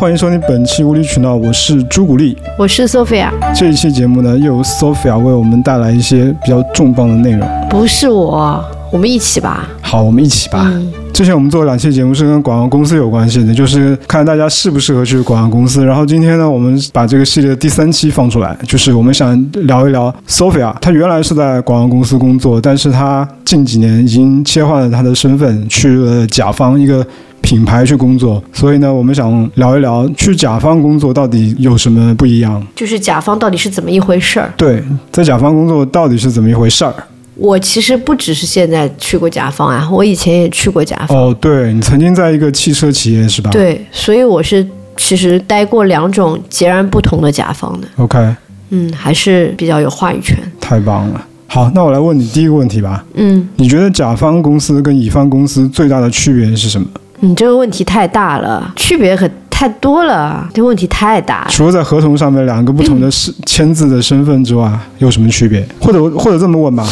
欢迎收听本期无理取闹，我是朱古力。我是 Sophia，这一期节目呢，又由 Sophia 为我们带来一些比较重磅的内容。不是我，我们一起吧。好，我们一起吧。嗯之前我们做了两期节目是跟广告公司有关系的，就是看大家适不适合去广告公司。然后今天呢，我们把这个系列的第三期放出来，就是我们想聊一聊 Sophia。她原来是在广告公司工作，但是她近几年已经切换了她的身份，去了甲方一个品牌去工作。所以呢，我们想聊一聊去甲方工作到底有什么不一样。就是甲方到底是怎么一回事儿？对，在甲方工作到底是怎么一回事儿？我其实不只是现在去过甲方啊，我以前也去过甲方。哦，对你曾经在一个汽车企业是吧？对，所以我是其实待过两种截然不同的甲方的。，OK，嗯，还是比较有话语权。太棒了。好，那我来问你第一个问题吧。嗯，你觉得甲方公司跟乙方公司最大的区别是什么？你这个问题太大了，区别可太多了，这问题太大了。除了在合同上面两个不同的签字的身份之外，有什么区别？或者或者这么问吧，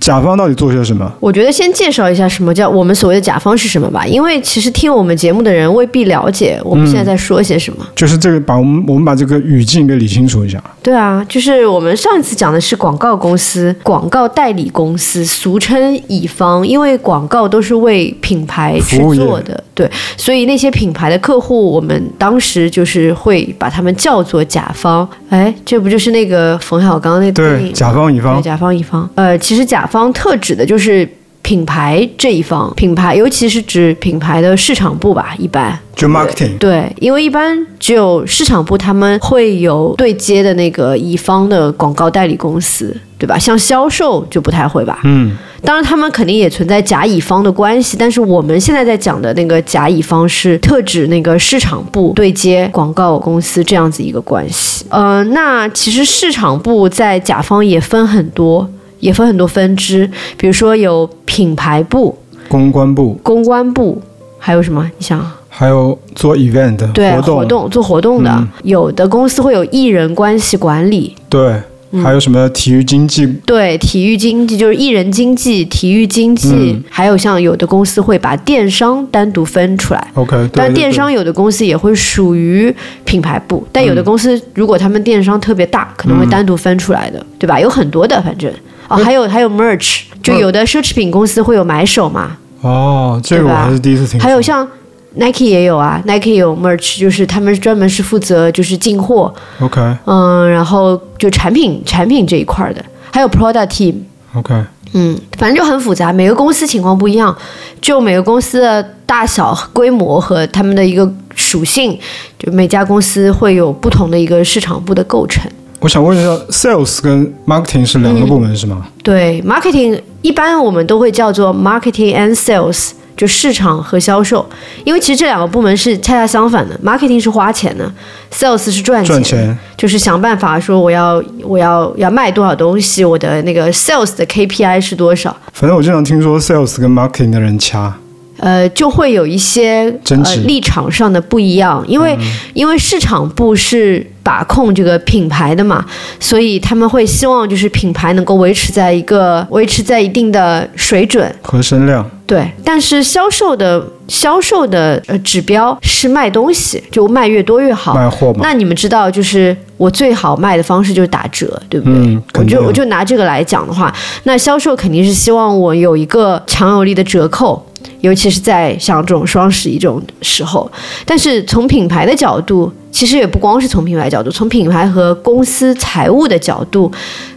甲方到底做些什么？我觉得先介绍一下什么叫我们所谓的甲方是什么吧，因为其实听我们节目的人未必了解我们现在在说些什么。就是这个，把我们我们把这个语境给理清楚一下。对啊，就是我们上一次讲的是广告公司、广告代理公司，俗称乙方，因为广告都是为品牌去做的，对，所以那些品牌的客户，我们当时就是会把他们叫做甲方。哎，这不就是那个冯小刚那部电对，影甲方乙方对，甲方乙方。呃，其实甲方特指的就是品牌这一方，品牌尤其是指品牌的市场部吧，一般。就 marketing。对，因为一般只有市场部他们会有对接的那个乙方的广告代理公司，对吧？像销售就不太会吧。嗯，当然，他们肯定也存在甲乙方的关系，但是我们现在在讲的那个甲乙方是特指那个市场部对接广告公司这样子一个关系。呃，那其实市场部在甲方也分很多，也分很多分支，比如说有品牌部、公关部。公关部，还有什么？你想？还有做 event 对活动，做活动的，嗯。有的公司会有艺人关系管理，对，嗯还有什么体育经济？对体育经济就是艺人经济、体育经济，嗯还有像有的公司会把电商单独分出来。OK，对当然，对对电商有的公司也会属于品牌部，但有的公司如果他们电商特别大，可能会单独分出来的，对吧？有很多的，反正哦，还有还有 merch，就有的奢侈品公司会有买手嘛，哦，这个我还是第一次听说。还有像 Nike 也有啊，Nike 有 merch，就是他们专门是负责就是进货，OK。嗯，然后就产品产品这一块儿的，还有 product team，OK，嗯，反正就很复杂，每个公司情况不一样，就每个公司的大小、规模和他们的一个属性，就每家公司会有不同的一个市场部的构成。我想问一下，sales 跟 marketing 是两个部门是吗？对，marketing 一般我们都会叫做 marketing and sales，就市场和销售，因为其实这两个部门是恰恰相反的，marketing 是花钱的，sales 是赚钱，赚钱。就是想办法说我要我要要卖多少东西，我的那个 sales 的 KPI 是多少。反正我经常听说 sales 跟 marketing 的人掐。呃，就会有一些呃立场上的不一样，因为、因为市场部是把控这个品牌的嘛，所以他们会希望就是品牌能够维持在一个维持在一定的水准，和声量，对。但是销售的销售的呃指标是卖东西，就卖越多越好。卖货嘛。那你们知道，就是我最好卖的方式就是打折，对不对？嗯我就我就拿这个来讲的话，那销售肯定是希望我有一个强有力的折扣，尤其是在像这种双十一这种时候。但是从品牌的角度，其实也不光是从品牌角度，从品牌和公司财务的角度，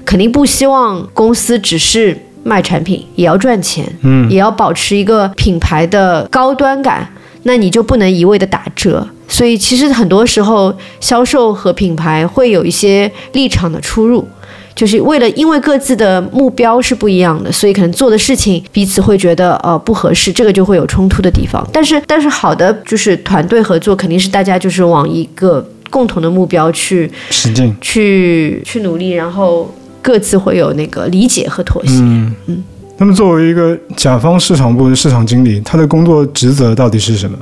肯定不希望公司只是卖产品，也要赚钱，嗯，也要保持一个品牌的高端感。那你就不能一味的打折。所以其实很多时候，销售和品牌会有一些立场的出入，就是为了因为各自的目标是不一样的，所以可能做的事情彼此会觉得呃不合适，这个就会有冲突的地方。但是但是好的就是团队合作，肯定是大家就是往一个共同的目标去使劲。去去努力，然后各自会有那个理解和妥协。嗯嗯。那么作为一个甲方市场部的市场经理，他的工作职责到底是什么？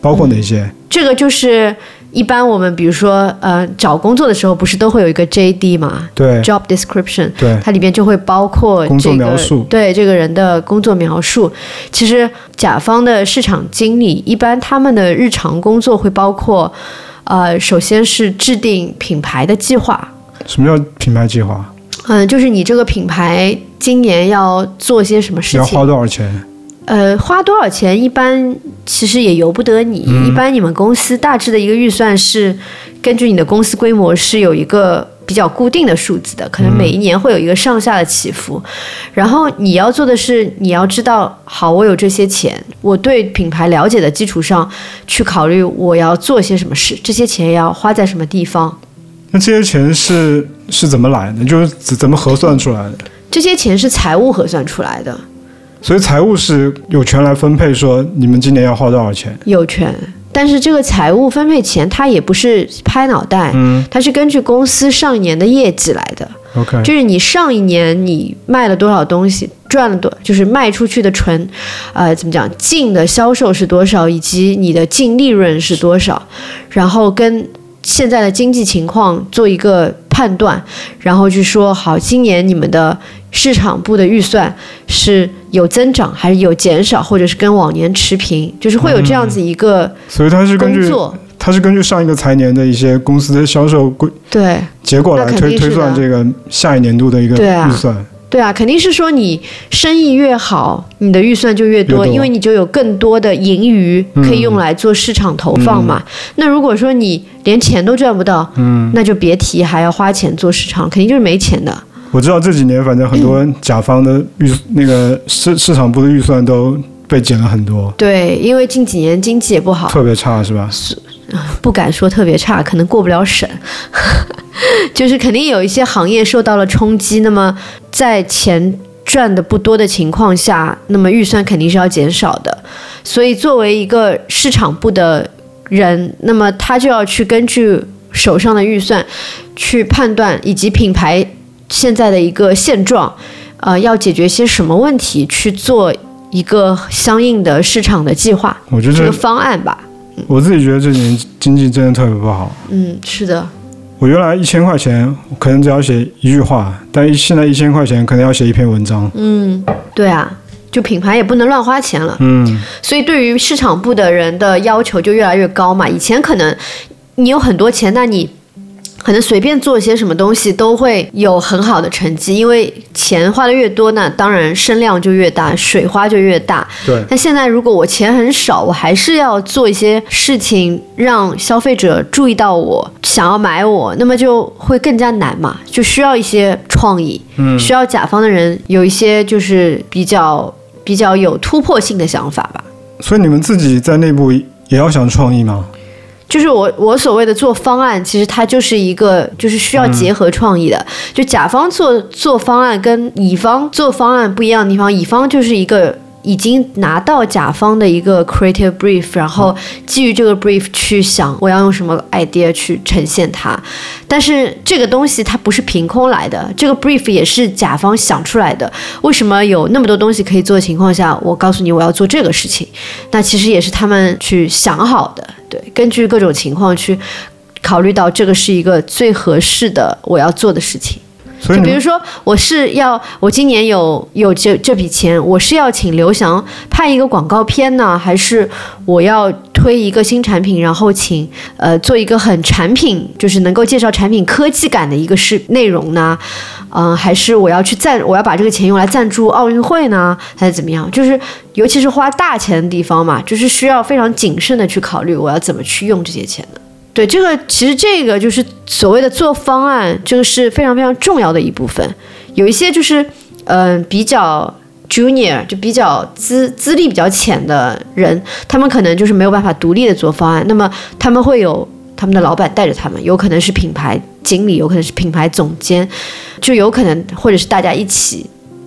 包括哪些？这个就是一般我们比如说呃找工作的时候，不是都会有一个 JD 嘛对，job description，对，它里面就会包括工作这个描述对这个人的工作描述。其实甲方的市场经理一般他们的日常工作会包括，呃，首先是制定品牌的计划，什么叫品牌计划？嗯、就是你这个品牌今年要做些什么事情要花，多少钱？呃，花多少钱一般其实也由不得你。嗯一般你们公司大致的一个预算是根据你的公司规模是有一个比较固定的数字的，可能每一年会有一个上下的起伏。然后你要做的是，你要知道，好，我有这些钱，我对品牌了解的基础上去考虑我要做些什么事，这些钱要花在什么地方。那这些钱是是怎么来的？就是怎怎么核算出来的？这些钱是财务核算出来的，所以财务是有权来分配，说你们今年要花多少钱？有权。但是这个财务分配钱，它也不是拍脑袋，嗯它是根据公司上一年的业绩来的。，OK，就是你上一年你卖了多少东西，赚了多，就是卖出去的纯，呃，怎么讲，净的销售是多少，以及你的净利润是多少，然后跟现在的经济情况做一个判断，然后去说好，今年你们的市场部的预算是有增长还是有减少，或者是跟往年持平，就是会有这样子一个所以它是根据。它是根据上一个财年的一些公司的销售规对，结果来推推算这个下一年度的一个预算。对啊，肯定是说你生意越好，你的预算就越多，越多因为你就有更多的盈余可以用来做市场投放嘛。那如果说你连钱都赚不到，嗯，那就别提还要花钱做市场，肯定就是没钱的。我知道这几年反正很多甲方的预那个市市场部的预算都被减了很多，对，因为近几年经济也不好，特别差是吧？是不敢说特别差，可能过不了审，就是肯定有一些行业受到了冲击。那么在钱赚的不多的情况下，那么预算肯定是要减少的。所以作为一个市场部的人，那么他就要去根据手上的预算去判断，以及品牌现在的一个现状，呃，要解决些什么问题，去做一个相应的市场的计划，我觉得这这个方案吧。我自己觉得这几年经济真的特别不好。嗯，是的。我原来一千块钱可能只要写一句话，但现在一千块钱可能要写一篇文章。嗯，对啊，就品牌也不能乱花钱了。嗯，所以对于市场部的人的要求就越来越高嘛。以前可能你有很多钱，那你可能随便做些什么东西都会有很好的成绩，因为钱花的越多那，当然声量就越大，水花就越大。对，那现在如果我钱很少，我还是要做一些事情让消费者注意到我，想要买我，那么就会更加难嘛，就需要一些创意，嗯需要甲方的人有一些就是比较比较有突破性的想法吧。所以你们自己在内部也要想创意吗？就是我我所谓的做方案，其实它就是一个就是需要结合创意的。就甲方做做方案跟乙方做方案不一样的地方，乙方就是一个已经拿到甲方的一个 creative brief，然后基于这个 brief 去想我要用什么 idea 去呈现它。但是这个东西它不是凭空来的，这个 brief 也是甲方想出来的。为什么有那么多东西可以做的情况下，我告诉你我要做这个事情，那其实也是他们去想好的。对，根据各种情况去考虑到这个是一个最合适的我要做的事情。就比如说，我是要我今年有有这这笔钱，我是要请刘翔拍一个广告片呢，还是我要推一个新产品，然后请呃做一个很产品，就是能够介绍产品科技感的一个是内容呢？嗯、还是我要去赞，我要把这个钱用来赞助奥运会呢，还是怎么样？就是尤其是花大钱的地方嘛，就是需要非常谨慎的去考虑我要怎么去用这些钱的。对，这个其实这个就是所谓的做方案，这个是非常非常重要的一部分。有一些就是嗯、比较 junior，就比较资资历比较浅的人，他们可能就是没有办法独立的做方案，那么他们会有他们的老板带着他们，有可能是品牌经理，有可能是品牌总监，就有可能或者是大家一起。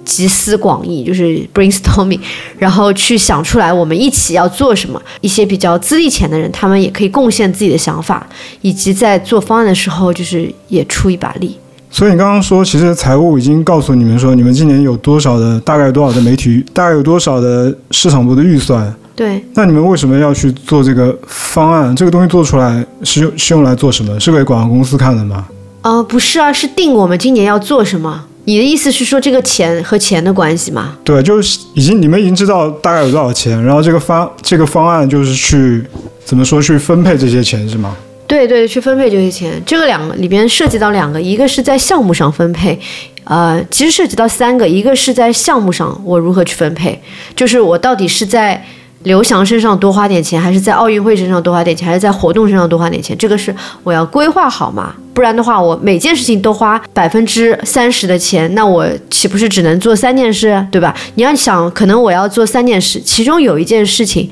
集思广益，就是 brainstorming，然后去想出来我们一起要做什么。一些比较资历浅的人，他们也可以贡献自己的想法，以及在做方案的时候，就是也出一把力。所以你刚刚说，其实财务已经告诉你们说，你们今年有多少的大概有多少的媒体，大概有多少的市场部的预算，对，那你们为什么要去做这个方案？这个东西做出来是用是用来做什么？是给广告公司看的吗？呃，不是啊，是定我们今年要做什么。你的意思是说这个钱和钱的关系吗？对，就是已经你们已经知道大概有多少钱，然后这个方这个方案就是去怎么说去分配这些钱是吗？对对，去分配这些钱，这个两个里边涉及到两个，一个是在项目上分配，呃，其实涉及到三个，一个是在项目上我如何去分配，就是我到底是在刘翔身上多花点钱，还是在奥运会身上多花点钱，还是在活动身上多花点钱，这个是我要规划好嘛，不然的话，我每件事情都花百分之三十的钱，那我岂不是只能做三件事，对吧？你要想，可能我要做三件事，其中有一件事情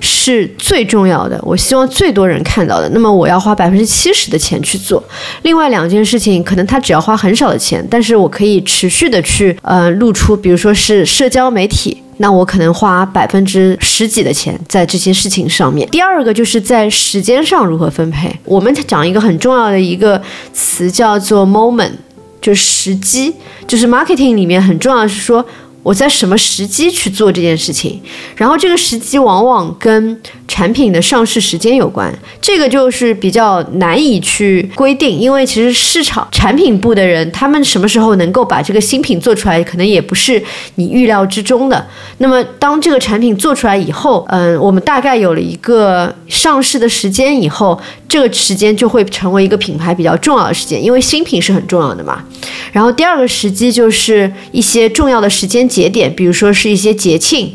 是最重要的，我希望最多人看到的，那么我要花百分之七十的钱去做。另外两件事情，可能他只要花很少的钱，但是我可以持续的去呃露出，比如说是社交媒体。那我可能花百分之十几的钱在这些事情上面。第二个就是在时间上如何分配。我们讲一个很重要的一个词叫做 moment，就是时机，就是 marketing 里面很重要的是说我在什么时机去做这件事情，然后这个时机往往跟产品的上市时间有关，这个就是比较难以去规定，因为其实市场产品部的人，他们什么时候能够把这个新品做出来，可能也不是你预料之中的。那么当这个产品做出来以后，嗯，我们大概有了一个上市的时间以后，这个时间就会成为一个品牌比较重要的时间，因为新品是很重要的嘛。然后第二个时机就是一些重要的时间节点，比如说是一些节庆。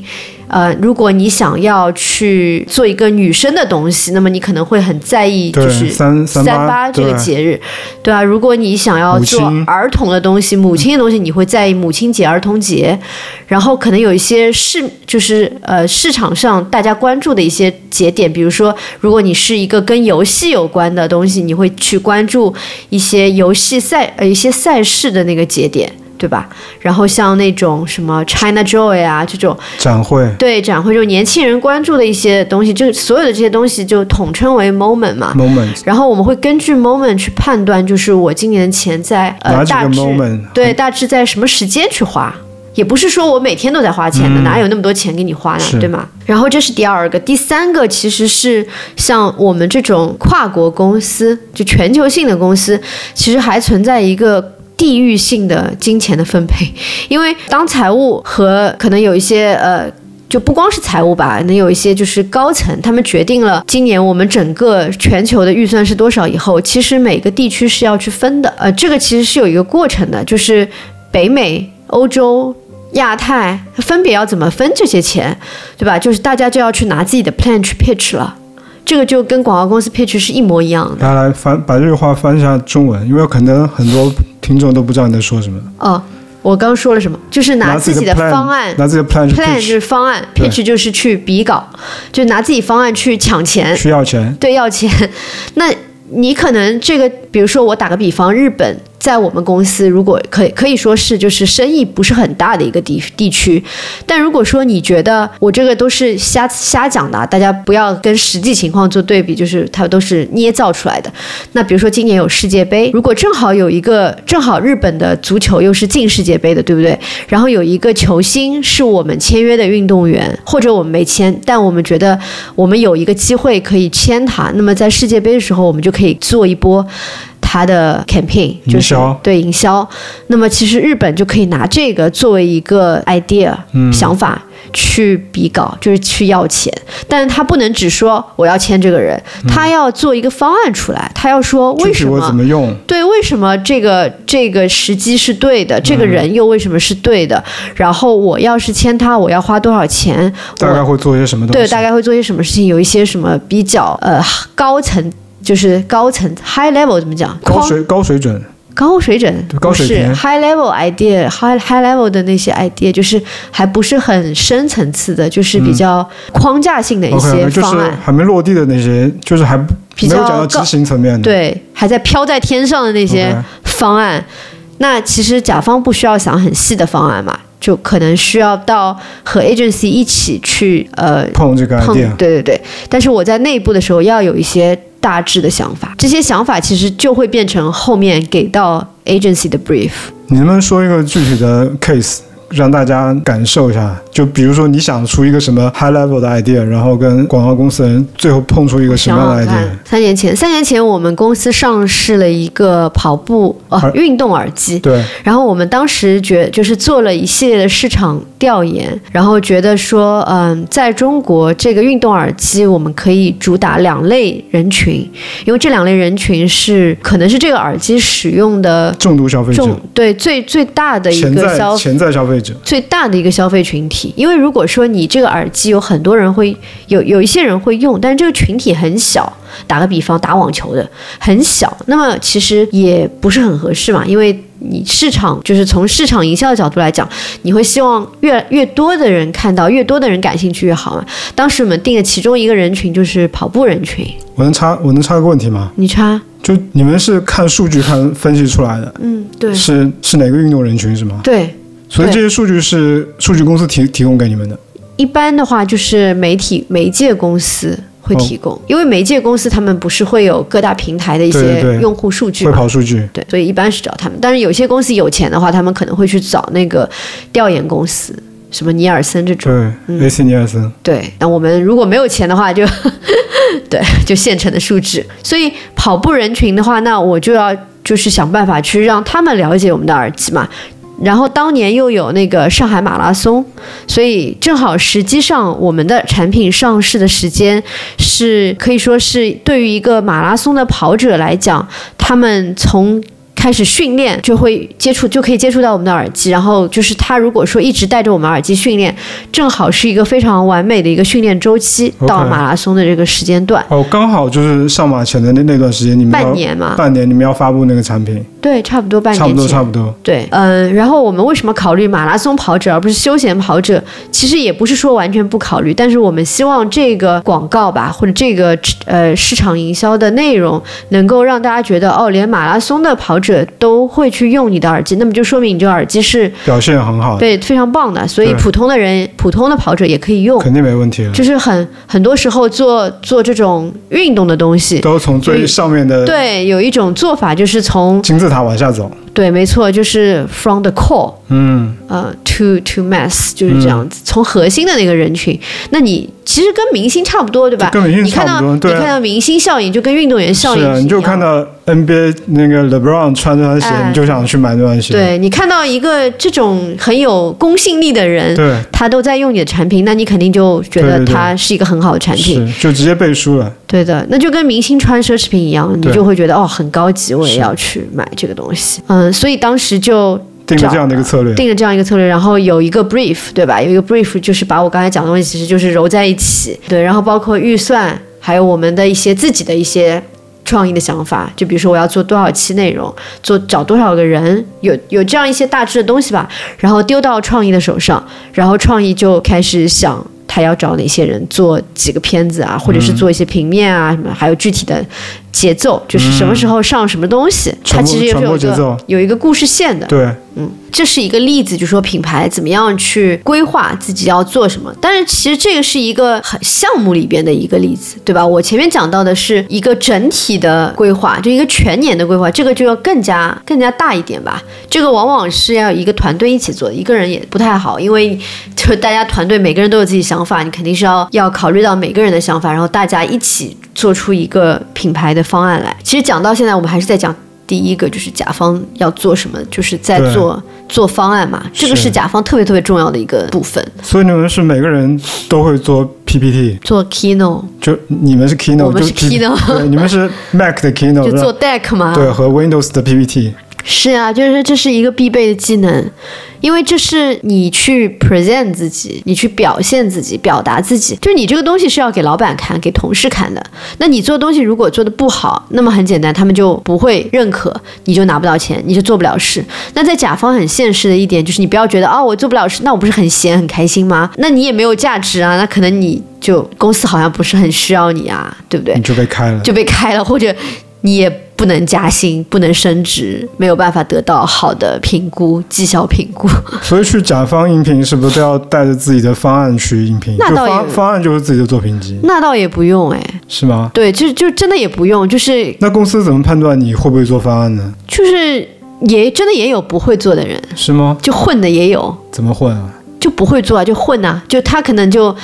呃，如果你想要去做一个女生的东西，那么你可能会很在意，就是三三八这个节日，对啊。如果你想要做儿童的东西，母亲的东西，你会在意母亲节、儿童节。然后可能有一些市，就是呃市场上大家关注的一些节点，比如说，如果你是一个跟游戏有关的东西，你会去关注一些游戏赛呃一些赛事的那个节点。对吧？然后像那种什么 China Joy 啊这种展会，对展会，就年轻人关注的一些东西，就所有的这些东西就统称为 moment 嘛。moment。然后我们会根据 moment 去判断，就是我今年的钱在呃大致对大致在什么时间去花，也不是说我每天都在花钱的，哪有那么多钱给你花呢？对吗？然后这是第二个，第三个其实是像我们这种跨国公司，就全球性的公司，其实还存在一个。地域性的金钱的分配，因为当财务和可能有一些呃，就不光是财务吧，能有一些就是高层，他们决定了今年我们整个全球的预算是多少以后，其实每个地区是要去分的，呃，这个其实是有一个过程的，就是北美、欧洲、亚太分别要怎么分这些钱，对吧？就是大家就要去拿自己的 plan 去 pitch 了。这个就跟广告公司 pitch 是一模一样的。来来翻把这句话翻一下中文，因为可能很多听众都不知道你在说什么。哦，我刚说了什么？就是拿自己的方案，拿自己的 plan plan 就是方案，pitch 就是去比稿，就拿自己方案去抢钱，需要钱，对，要钱。那你可能这个，比如说我打个比方，日本。在我们公司，如果可以可以说是就是生意不是很大的一个地地区，但如果说你觉得我这个都是瞎瞎讲的，大家不要跟实际情况做对比，就是它都是捏造出来的。那比如说今年有世界杯，如果正好有一个正好日本的足球又是进世界杯的，对不对？然后有一个球星是我们签约的运动员，或者我们没签，但我们觉得我们有一个机会可以签他，那么在世界杯的时候，我们就可以做一波。他的 campaign 就是对营销，那么其实日本就可以拿这个作为一个 idea 想法去比稿，就是去要钱，但是他不能只说我要签这个人，他要做一个方案出来，他要说为什么怎么用，对，为什么这个这个时机是对的，这个人又为什么是对的，然后我要是签他，我要花多少钱，大概会做些什么东西，对，大概会做些什么事情，有一些什么比较呃高层。就是高层 high level 怎么讲？高水高水准，高水准高水平 high level idea high high level 的那些 idea，就是还不是很深层次的，就是比较框架性的一些方案，还没落地的那些，就是还比较讲到执行层面的，对，还在飘在天上的那些方案。那其实甲方不需要想很细的方案嘛，就可能需要到和 agency 一起去呃碰这个 idea，对对对。但是我在内部的时候要有一些。大致的想法，这些想法其实就会变成后面给到 agency 的 brief。你能不能说一个具体的 case，让大家感受一下。就比如说你想出一个什么 high level 的 idea，然后跟广告公司人最后碰出一个什么样的 idea？三年前，三年前我们公司上市了一个跑步哦运动耳机，对，然后我们当时觉就是做了一系列的市场调研，然后觉得说，嗯，在中国这个运动耳机我们可以主打两类人群，因为这两类人群是可能是这个耳机使用的重度消费者，对最最大的一个消潜在消费者，最大的一个消费群体。因为如果说你这个耳机有很多人会有有一些人会用，但是这个群体很小。打个比方，打网球的很小，那么其实也不是很合适嘛，因为你市场就是从市场营销的角度来讲，你会希望越越多的人看到，越多的人感兴趣越好嘛。当时我们定的其中一个人群就是跑步人群。我能插我能插个问题吗？你插？就你们是看数据看分析出来的？嗯，对。是是哪个运动人群是吗？对。所以这些数据是数据公司提提供给你们的？一般的话就是媒体媒介公司。会提供，因为媒介公司他们不是会有各大平台的一些用户数据会跑数据，对，所以一般是找他们。但是有些公司有钱的话，他们可能会去找那个调研公司，什么尼尔森这种，对，AC 尼尔森。对，那我们如果没有钱的话，就 对，就现成的数据。所以跑步人群的话，那我就要就是想办法去让他们了解我们的耳机嘛。然后当年又有那个上海马拉松，所以正好实际上我们的产品上市的时间是可以说是对于一个马拉松的跑者来讲，他们从。开始训练就会接触，就可以接触到我们的耳机。然后就是他如果说一直戴着我们耳机训练，正好是一个非常完美的一个训练周期，到马拉松的这个时间段。哦，刚好就是上马前的那那段时间，你们半年嘛，半年你们要发布那个产品。对，差不多半年。差不多，差不多。对，嗯，然后我们为什么考虑马拉松跑者而不是休闲跑者？其实也不是说完全不考虑，但是我们希望这个广告吧，或者这个呃市场营销的内容，能够让大家觉得哦，连马拉松的跑者。都会去用你的耳机，那么就说明你这个耳机是表现很好，对，非常棒的。所以普通的人、普通的跑者也可以用，肯定没问题。就是很很多时候做做这种运动的东西，都从最上面的对，有一种做法就是从金字塔往下走。对，没错，就是 from the core，嗯，呃，to to mass，就是这样子，从核心的那个人群。那你其实跟明星差不多，对吧？跟明星差不多。你看到明星效应，就跟运动员效应是啊，你就看到 NBA 那个 LeBron 穿这双鞋，你就想去买这双鞋。对你看到一个这种很有公信力的人，对，他都在用你的产品，那你肯定就觉得他是一个很好的产品，就直接背书了。对的，那就跟明星穿奢侈品一样，你就会觉得哦，很高级，我也要去买这个东西。嗯，所以当时就定了这样的一个策略，定了这样一个策略，然后有一个 brief，对吧？有一个 brief 就是把我刚才讲的东西，其实就是揉在一起，对，然后包括预算，还有我们的一些自己的一些创意的想法，就比如说我要做多少期内容，做找多少个人，有有这样一些大致的东西吧，然后丢到创意的手上，然后创意就开始想。他要找哪些人做几个片子啊，或者是做一些平面啊什么，还有具体的节奏，就是什么时候上什么东西，它其实也是有个有一个故事线的。对，嗯。这是一个例子，就说品牌怎么样去规划自己要做什么。但是其实这个是一个很项目里边的一个例子，对吧？我前面讲到的是一个整体的规划，就一个全年的规划，这个就要更加更加大一点吧。这个往往是要一个团队一起做，一个人也不太好，因为就大家团队每个人都有自己想法，你肯定是要要考虑到每个人的想法，然后大家一起做出一个品牌的方案来。其实讲到现在，我们还是在讲。第一个就是甲方要做什么，就是在做做方案嘛，这个是甲方特别特别重要的一个部分。所以你们是每个人都会做 PPT，做 Keynote，就你们是 Keynote，我们是 Keynote，你们是 Mac 的 Keynote，就做 Deck 嘛，对，和 Windows 的 PPT。是啊，就是这是一个必备的技能，因为这是你去 present 自己，你去表现自己，表达自己，就是你这个东西是要给老板看，给同事看的。那你做东西如果做的不好，那么很简单，他们就不会认可，你就拿不到钱，你就做不了事。那在甲方很现实的一点就是，你不要觉得哦，我做不了事，那我不是很闲很开心吗？那你也没有价值啊，那可能你就公司好像不是很需要你啊，对不对？你就被开了，就被开了，或者。你也不能加薪，不能升职，没有办法得到好的评估、绩效评估。所以去甲方应聘是不是都要带着自己的方案去应聘？那倒也方案就是自己的作品集。那倒也不用哎，是吗？对，就就真的也不用，就是那公司怎么判断你会不会做方案呢？就是也真的也有不会做的人，是吗？就混的也有，怎么混啊？就不会做啊，就混呐、就他可能就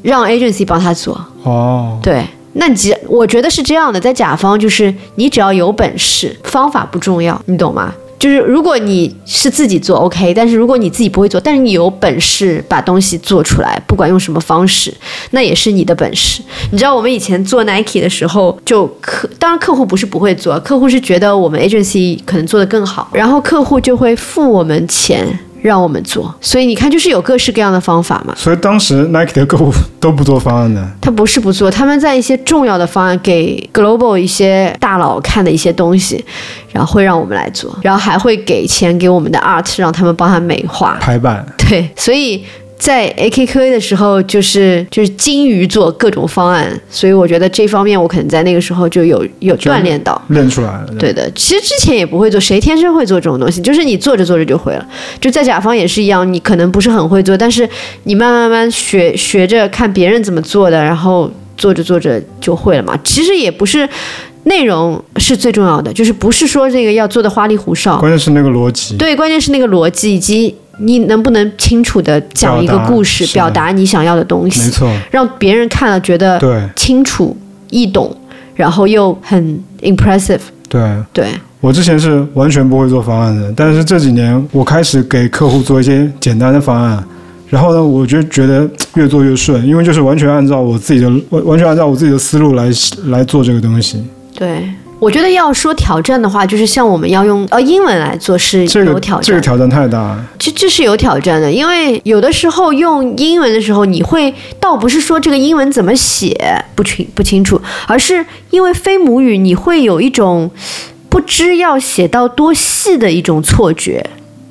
让 agency 帮他做，哦，对。那你只我觉得是这样的，在甲方就是你只要有本事，方法不重要，你懂吗？就是如果你是自己做 OK，但是如果你自己不会做，但是你有本事把东西做出来，不管用什么方式，那也是你的本事。你知道我们以前做 Nike 的时候，就客当然客户不是不会做，客户是觉得我们 agency 可能做得更好，然后客户就会付我们钱让我们做，所以你看就是有各式各样的方法嘛。所以当时 Nike 的客户都不做方案的，他不是不做，他们在一些重要的方案给 global 一些大佬看的一些东西，然后会让我们来做，然后还会给钱给我们的 art，让他们帮他美化。排版。对，所以在 AKQA 的时候，就是就是精于做各种方案，所以我觉得这方面我可能在那个时候就有有锻炼到。练出来了。对的，其实之前也不会做，谁天生会做这种东西？就是你做着做着就会了。就在甲方也是一样，你可能不是很会做，但是你慢慢慢慢学学着看别人怎么做的，然后做着做着就会了嘛。其实也不是内容是最重要的，就是不是说这个要做的花里胡哨，关键是那个逻辑。对，关键是那个逻辑以及你能不能清楚的讲一个故事，表达你想要的东西没西，错，让别人看了觉得对清楚易懂，然后又很 impressive。对。对，我之前是完全不会做方案的，但是这几年我开始给客户做一些简单的方案，然后呢，我就觉得越做越顺，因为就是完全按照我自己的完完全按照我自己的思路来来做这个东西。对，我觉得要说挑战的话，就是像我们要用呃英文来做是有挑战，这个挑战太大了，这这是有挑战的，因为有的时候用英文的时候，你会倒不是说这个英文怎么写不清不清楚，而是因为非母语，你会有一种不知要写到多细的一种错觉。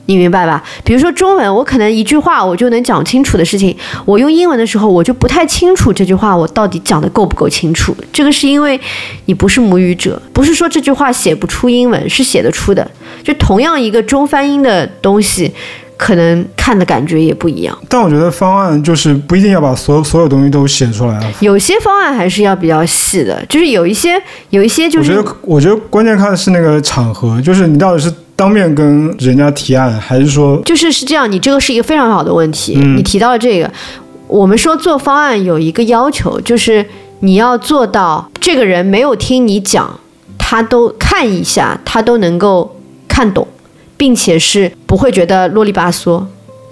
你明白吧？比如说中文，我可能一句话我就能讲清楚的事情，我用英文的时候，我就不太清楚这句话我到底讲的够不够清楚。这个是因为你不是母语者，不是说这句话写不出英文，是写得出的。就同样一个中翻英的东西，可能看的感觉也不一样。但我觉得方案就是不一定要把所有所有东西都写出来啊。有些方案还是要比较细的，就是有一些有一些就是我觉得，我觉得关键看的是那个场合，就是你到底是当面跟人家提案，还是说就是是这样，你这个是一个非常好的问题，嗯你提到了这个。我们说做方案有一个要求，就是你要做到这个人没有听你讲，他都看一下，他都能够看懂，并且是不会觉得啰里吧嗦。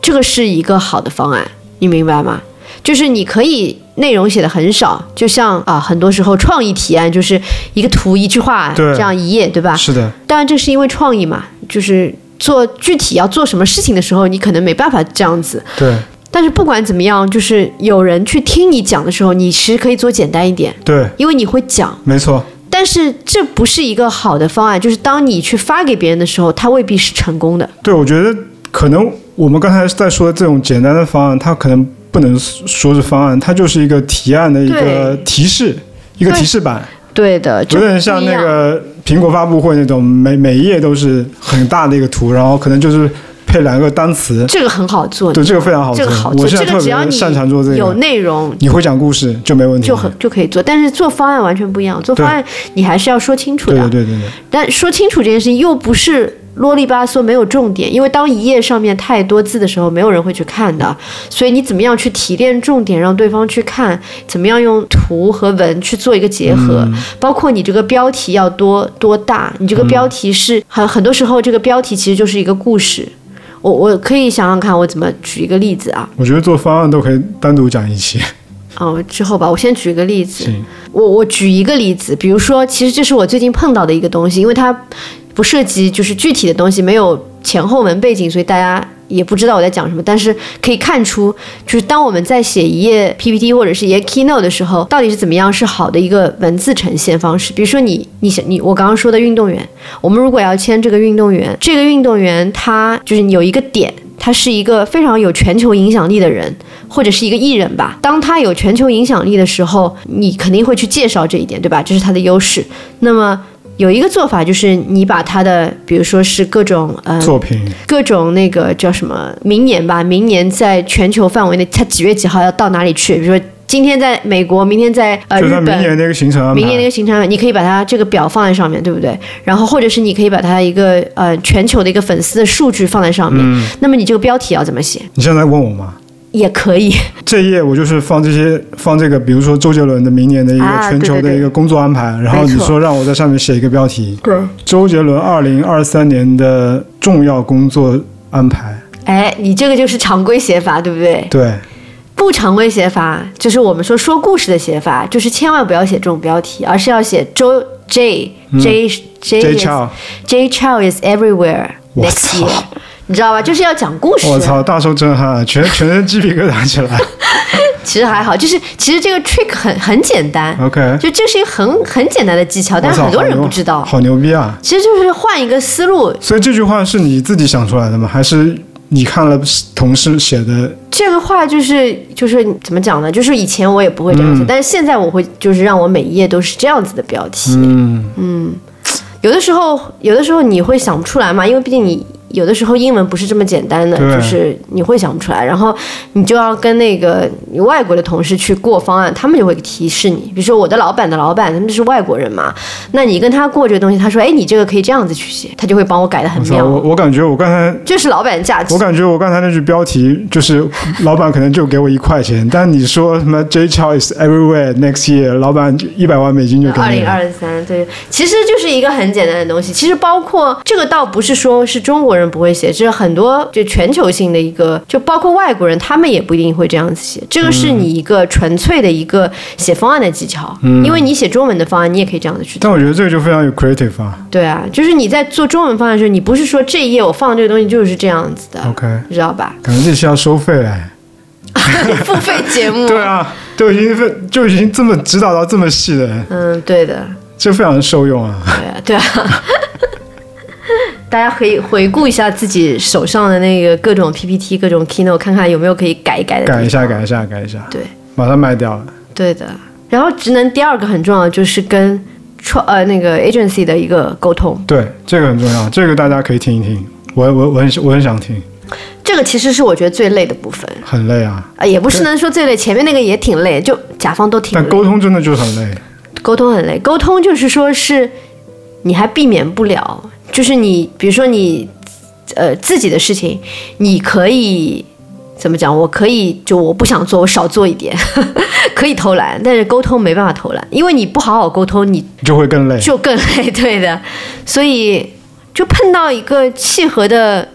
这个是一个好的方案，你明白吗？就是你可以内容写的很少，就像啊，很多时候创意提案就是一个图一句话对这样一页，对吧？是的，当然，这是因为创意嘛，就是做具体要做什么事情的时候，你可能没办法这样子。对。但是不管怎么样，就是有人去听你讲的时候，你其实可以做简单一点，对，因为你会讲。没错，但是这不是一个好的方案，就是当你去发给别人的时候，它未必是成功的。对，我觉得可能我们刚才在说的这种简单的方案，它可能不能说是方案，它就是一个提案的一个提示，一个提示板，对的，有点像那个苹果发布会那种，每每一页都是很大的一个图，然后可能就是配两个单词。这个很好做，对，这个非常好做。这个好做，这个只要你别擅长做这个有个。内容。你会讲故事就没问题。就很就可以做，但是做方案完全不一样。做方案你还是要说清楚对的，对对对对，但说清楚这件事情又不是啰里吧嗦没有重点，因为当一页上面太多字的时候，没有人会去看的。所以你怎么样去提炼重点，让对方去看？怎么样用图和文去做一个结合？嗯包括你这个标题要多多大？你这个标题是很很多时候这个标题其实就是一个故事。我我可以想想看，我怎么举一个例子啊？我觉得做方案都可以单独讲一期。哦，之后吧，我先举一个例子。行，我我举一个例子，比如说，其实这是我最近碰到的一个东西，因为它不涉及就是具体的东西，没有前后文背景，所以大家也不知道我在讲什么。但是可以看出，就是当我们在写一页 PPT 或者是一页 Keynote 的时候，到底是怎么样是好的一个文字呈现方式。比如说你你想你我刚刚说的运动员，我们如果要签这个运动员，这个运动员他就是有一个点。他是一个非常有全球影响力的人，或者是一个艺人吧。当他有全球影响力的时候，你肯定会去介绍这一点，对吧？这是他的优势。那么有一个做法就是，你把他的，比如说是各种呃作品各种那个叫什么，明年吧，明年在全球范围内，他几月几号要到哪里去？比如说今天在美国，明天在呃日本。明年那个行程安排，明年那个行程，你可以把它这个表放在上面，对不对？然后或者是你可以把它一个呃全球的一个粉丝的数据放在上面。嗯那么你这个标题要怎么写？你现在在问我吗？也可以。这一页我就是放这些放这个，比如说周杰伦的明年的一个啊全球的一个工作安排，然后你说让我在上面写一个标题，对。周杰伦二零二三年的重要工作安排。哎，你这个就是常规写法，对不对？对，不常规写法就是我们说说故事的写法，就是千万不要写这种标题，而是要写周 J J J J is Chow is everywhere 我 next 操 year，你知道吧？就是要讲故事。我操，大受震撼，全 全身鸡皮疙瘩起来。其实还好，就是其实这个 trick 很很简单，OK，就这是一个很很简单的技巧，但是很多人不知道。好牛逼啊！其实就是换一个思路，所以这句话是你自己想出来的吗？还是你看了同事写的？这个话就是就是怎么讲呢？就是以前我也不会这样写，但是现在我会就是让我每一页都是这样子的标题。嗯嗯，有的时候，有的时候你会想不出来嘛，因为毕竟你有的时候英文不是这么简单的，就是你会想不出来，然后你就要跟那个你外国的同事去过方案，他们就会提示你。比如说我的老板的老板，他们就是外国人嘛，那你跟他过这个东西，他说，哎，你这个可以这样子去写，他就会帮我改的很我操，我。我感觉我刚才这是老板的价值我。感觉我刚才那句标题就是老板可能就给我一块钱，但你说什么 J Chow is everywhere next year，老板一百万美金就给二零。二三，对，其实就是一个很简单的东西。其实包括这个，倒不是说是中国人不会写，这是很多就全球性的一个，就包括外国人，他们也不一定会这样子写。这个是你一个纯粹的一个写方案的技巧，因为你写中文的方案，你也可以这样子去做。但我觉得这个就非常有 creative 啊。对啊，就是你在做中文方案的时候，你不是说这一页我放这个东西就是这样子的，OK，你知道吧？可能这期要收费哎。付费节目，对啊，都已经就已经这么指导到这么细的，嗯，对的。这非常受用啊。对啊，对啊。大家可以回顾一下自己手上的那个各种 PPT、各种 Keynote，看看有没有可以改一改的。改一下，改一下，改一下，对，把它卖掉了。对的。然后职能第二个很重要，就是跟创呃那个 agency 的一个沟通。对，这个很重要，这个大家可以听一听。我我我很我很想听，这个其实是我觉得最累的部分很累啊，啊、也不是能说最累，前面那个也挺累，就甲方都挺但。沟通真的就是很累。沟通很累，沟通就是说是你还避免不了，就是你比如说你呃自己的事情，你可以怎么讲？我可以就我不想做，我少做一点，可以偷懒，但是沟通没办法偷懒，因为你不好好沟通，你就会更累。就更累，对的，所以就碰到一个契合的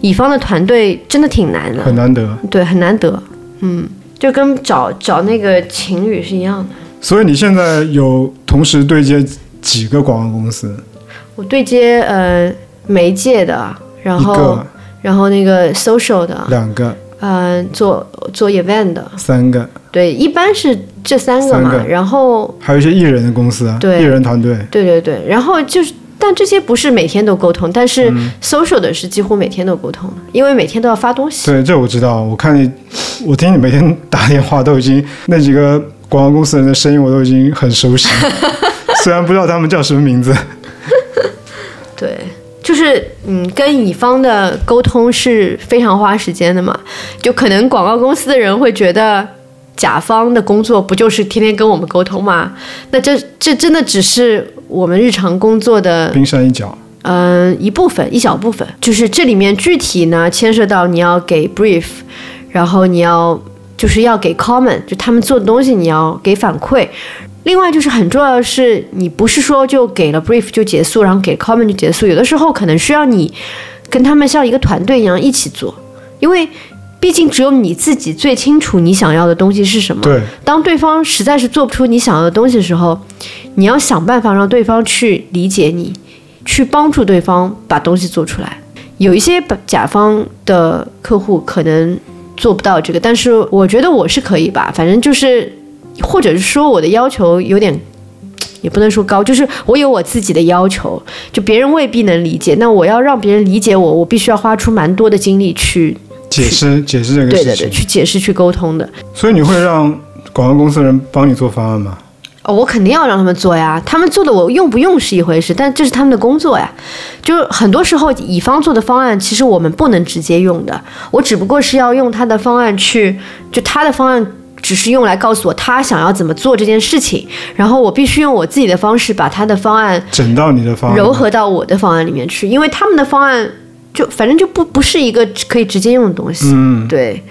乙方的团队，真的挺难的，很难得，对，很难得，嗯，就跟找找那个情侣是一样的。所以你现在有同时对接几个广告公司？我对接呃媒介的，然后、然后那个 social 的，两个、呃做做 event 的，三个，对，一般是这三个嘛。个然后还有一些艺人的公司啊，对艺人团队。对对对，然后就是。但这些不是每天都沟通，但是嗯 social 的是几乎每天都沟通，因为每天都要发东西。对，这我知道。我看你，我听你每天打电话都已经那几个广告公司人的声音我都已经很熟悉，虽然不知道他们叫什么名字。对，就是嗯，跟乙方的沟通是非常花时间的嘛。就可能广告公司的人会觉得，甲方的工作不就是天天跟我们沟通吗？那这这真的只是我们日常工作的冰山一角。嗯，一部分，一小部分，就是这里面具体呢牵涉到你要给 brief，然后你要就是要给 comment，就他们做的东西你要给反馈。另外就是很重要的是，你不是说就给了 brief 就结束，然后给 comment 就结束，有的时候可能需要你跟他们像一个团队一样一起做，因为毕竟只有你自己最清楚你想要的东西是什么。对，当对方实在是做不出你想要的东西的时候，你要想办法让对方去理解你，去帮助对方把东西做出来。有一些甲方的客户可能做不到这个，但是我觉得我是可以吧。反正就是，或者是说我的要求有点。也不能说高，就是我有我自己的要求，就别人未必能理解。那我要让别人理解我，我必须要花出蛮多的精力去，解释解释这个事情。对对对，去解释、去沟通的。所以你会让广告公司的人帮你做方案吗？哦，我肯定要让他们做呀，他们做的我用不用是一回事，但这是他们的工作呀。就是很多时候乙方做的方案，其实我们不能直接用的，我只不过是要用他的方案去，就他的方案只是用来告诉我他想要怎么做这件事情，然后我必须用我自己的方式把他的方案整到你的方案，柔合到我的方案里面去，因为他们的方案就反正就不不是一个可以直接用的东西。嗯，对，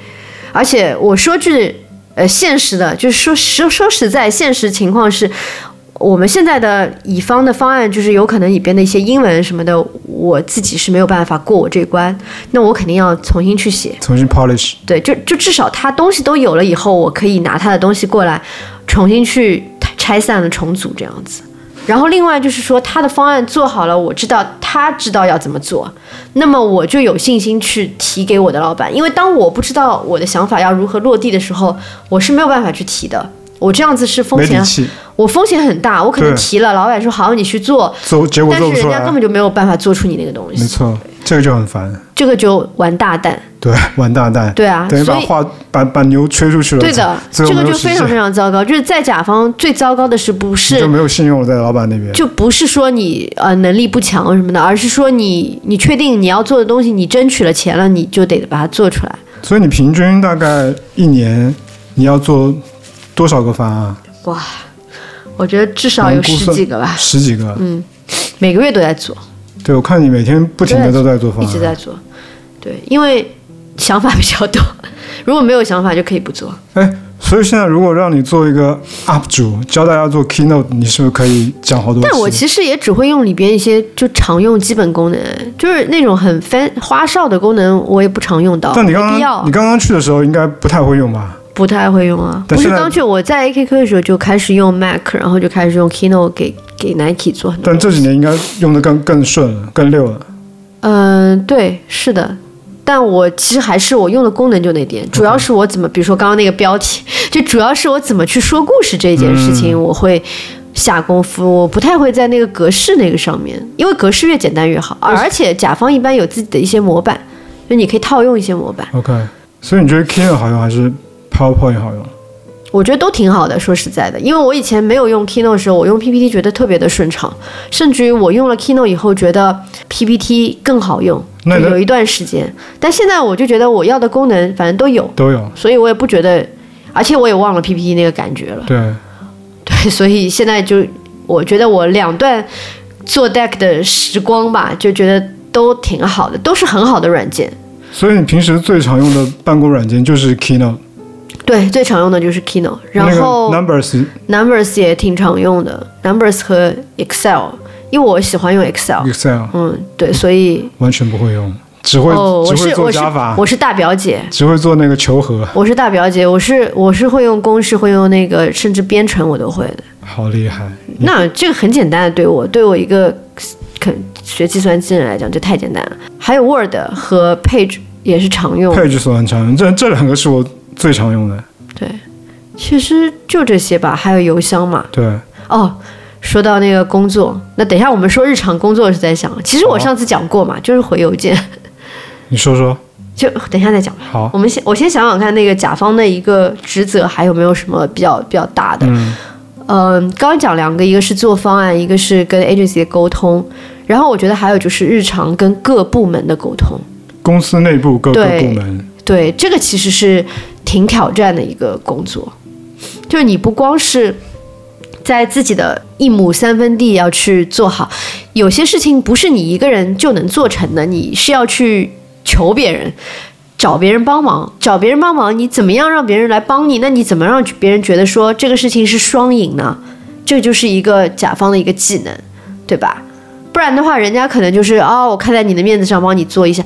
而且我说句呃现实的，就是说说说实在，现实情况是。我们现在的乙方的方案就是有可能里边的一些英文什么的，我自己是没有办法过我这关，那我肯定要重新去写，重新 polish。对，就就至少他东西都有了以后，我可以拿他的东西过来，重新去拆散了重组这样子。然后另外就是说，他的方案做好了，我知道他知道要怎么做，那么我就有信心去提给我的老板，因为当我不知道我的想法要如何落地的时候，我是没有办法去提的。我这样子是风险，我风险很大。我可能提了，老板说好，你去做，做结果但是人家根本就没有办法做出你那个东西。没错，这个就很烦。这个就完大蛋。对，完大蛋。对啊，等于把话把把牛吹出去了。对的，这个就非常非常糟糕。就是在甲方最糟糕的是不是就没有信用了，在老板那边。就不是说你呃能力不强什么的，而是说你你确定你要做的东西，你争取了钱了，你就得把它做出来。所以你平均大概一年你要做多少个方案？哇，我觉得至少有十几个吧，十几个，嗯，每个月都在做。对，我看你每天不停的都在做方案，一直在做。对，因为想法比较多，如果没有想法就可以不做。哎，所以现在如果让你做一个 UP 主，教大家做 Keynote，你是不是可以讲好多？但我其实也只会用里边一些就常用基本功能，就是那种很翻花哨的功能，我也不常用到。但你刚刚你刚刚去的时候应该不太会用吧？不太会用啊，不是刚去我在 AKQ 的时候就开始用 Mac，然后就开始用 Keynote 给给 Nike 做很多。但这几年应该用的更更顺了，更溜了。嗯，对，是的。但我其实还是我用的功能就那点，主要是我怎么，比如说刚刚那个标题，就主要是我怎么去说故事这件事情，我会下功夫。我不太会在那个格式那个上面，因为格式越简单越好。而且甲方一般有自己的一些模板，就你可以套用一些模板。OK，所以你觉得 Keynote 好用还是？PowerPoint 好用，我觉得都挺好的。说实在的，因为我以前没有用 Keynote 的时候，我用 PPT 觉得特别的顺畅，甚至于我用了 Keynote 以后，觉得 PPT 更好用。就有一段时间，但现在我就觉得我要的功能反正都有，都有，所以我也不觉得，而且我也忘了 PPT 那个感觉了。对，对，所以现在就我觉得我两段做 Deck 的时光吧，就觉得都挺好的，都是很好的软件。所以你平时最常用的办公软件就是 Keynote。对，最常用的就是 Keynote，然后 Numbers Numbers 也挺常用的，Numbers 和 Excel，因为我喜欢用 Excel。Excel，嗯，对，所以完全不会用，只会只会做加法。我是大表姐，只会做那个求和。我是大表姐，我是我是会用公式，会用那个，甚至编程我都会的。好厉害！那这个很简单的，对我对我一个肯学计算机人来讲，就太简单了。还有 Word 和 Page 也是常用，Page 是很常用，这这两个是我。最常用的，对，其实就这些吧，还有邮箱嘛。对，哦，说到那个工作，那等一下我们说日常工作是在想，其实我上次讲过嘛，就是回邮件。你说说，就等一下再讲吧。好，我们先我先想想看，那个甲方的一个职责还有没有什么比较比较大的？嗯，呃，刚刚讲两个，一个是做方案，一个是跟 agency 沟通，然后我觉得还有就是日常跟各部门的沟通，公司内部各个部门。对，这个其实是。挺挑战的一个工作，就是你不光是在自己的一亩三分地要去做好，有些事情不是你一个人就能做成的，你是要去求别人，找别人帮忙，找别人帮忙，你怎么样让别人来帮你？那你怎么让别人觉得说这个事情是双赢呢？这就是一个甲方的一个技能，对吧？不然的话，人家可能就是啊，我看在你的面子上帮你做一下，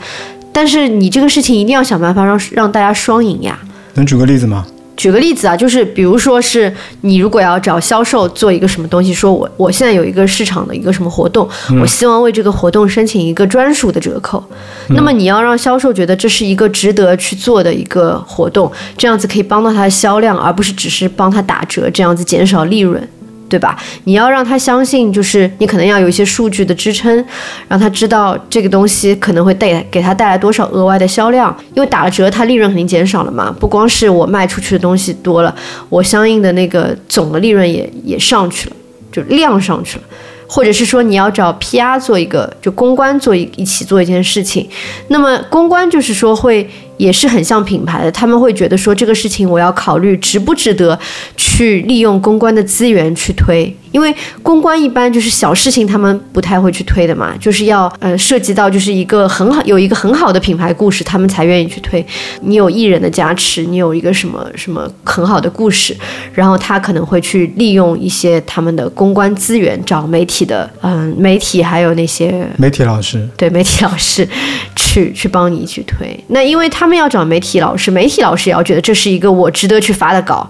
但是你这个事情一定要想办法让让大家双赢呀。能举个例子吗？举个例子啊，就是比如说是你如果要找销售做一个什么东西，说我我现在有一个市场的一个什么活动，我希望为这个活动申请一个专属的折扣，那么你要让销售觉得这是一个值得去做的一个活动，这样子可以帮到他的销量，而不是只是帮他打折，这样子减少利润。对吧？你要让他相信，就是你可能要有一些数据的支撑，让他知道这个东西可能会带给他带来多少额外的销量。因为打了折，他利润肯定减少了嘛。不光是我卖出去的东西多了，我相应的那个总的利润也也上去了，就量上去了。或者是说你要找 PR 做一个，就公关做一一起做一件事情，那么公关就是说会也是很像品牌的，他们会觉得说这个事情我要考虑值不值得去利用公关的资源去推，因为公关一般就是小事情他们不太会去推的嘛，就是要呃涉及到就是一个很好有一个很好的品牌故事，他们才愿意去推。你有艺人的加持，你有一个什么什么很好的故事，然后他可能会去利用一些他们的公关资源，找媒体的嗯媒体还有那些媒体老师，对媒体老师去去帮你去推。那因为他他们要找媒体老师，媒体老师也要觉得这是一个我值得去发的稿，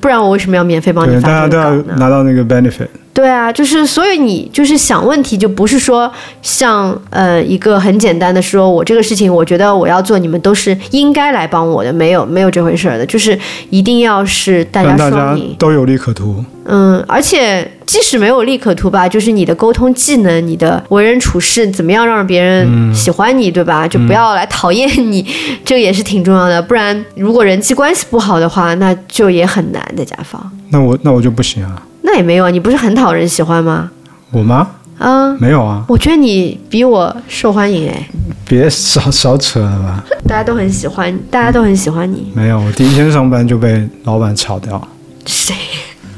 不然我为什么要免费帮你，发这个稿呢？拿到那个 benefit。对啊，就是所以你就是想问题，就不是说像呃一个很简单的说，我这个事情我觉得我要做，你们都是应该来帮我的，没有没有这回事儿的，就是一定要是大家双赢。都有利可图。嗯，而且即使没有利可图吧，就是你的沟通技能、你的为人处事，怎么样让别人喜欢你，对吧？就不要来讨厌你，这个也是挺重要的。不然，如果人际关系不好的话，那就也很难在甲方。那我那我就不行啊，那也没有啊，你不是很讨人喜欢吗？我吗？啊、没有啊，我觉得你比我受欢迎哎，别少少扯了吧。大家都很喜欢，大家都很喜欢你。没有，我第一天上班就被老板炒掉。谁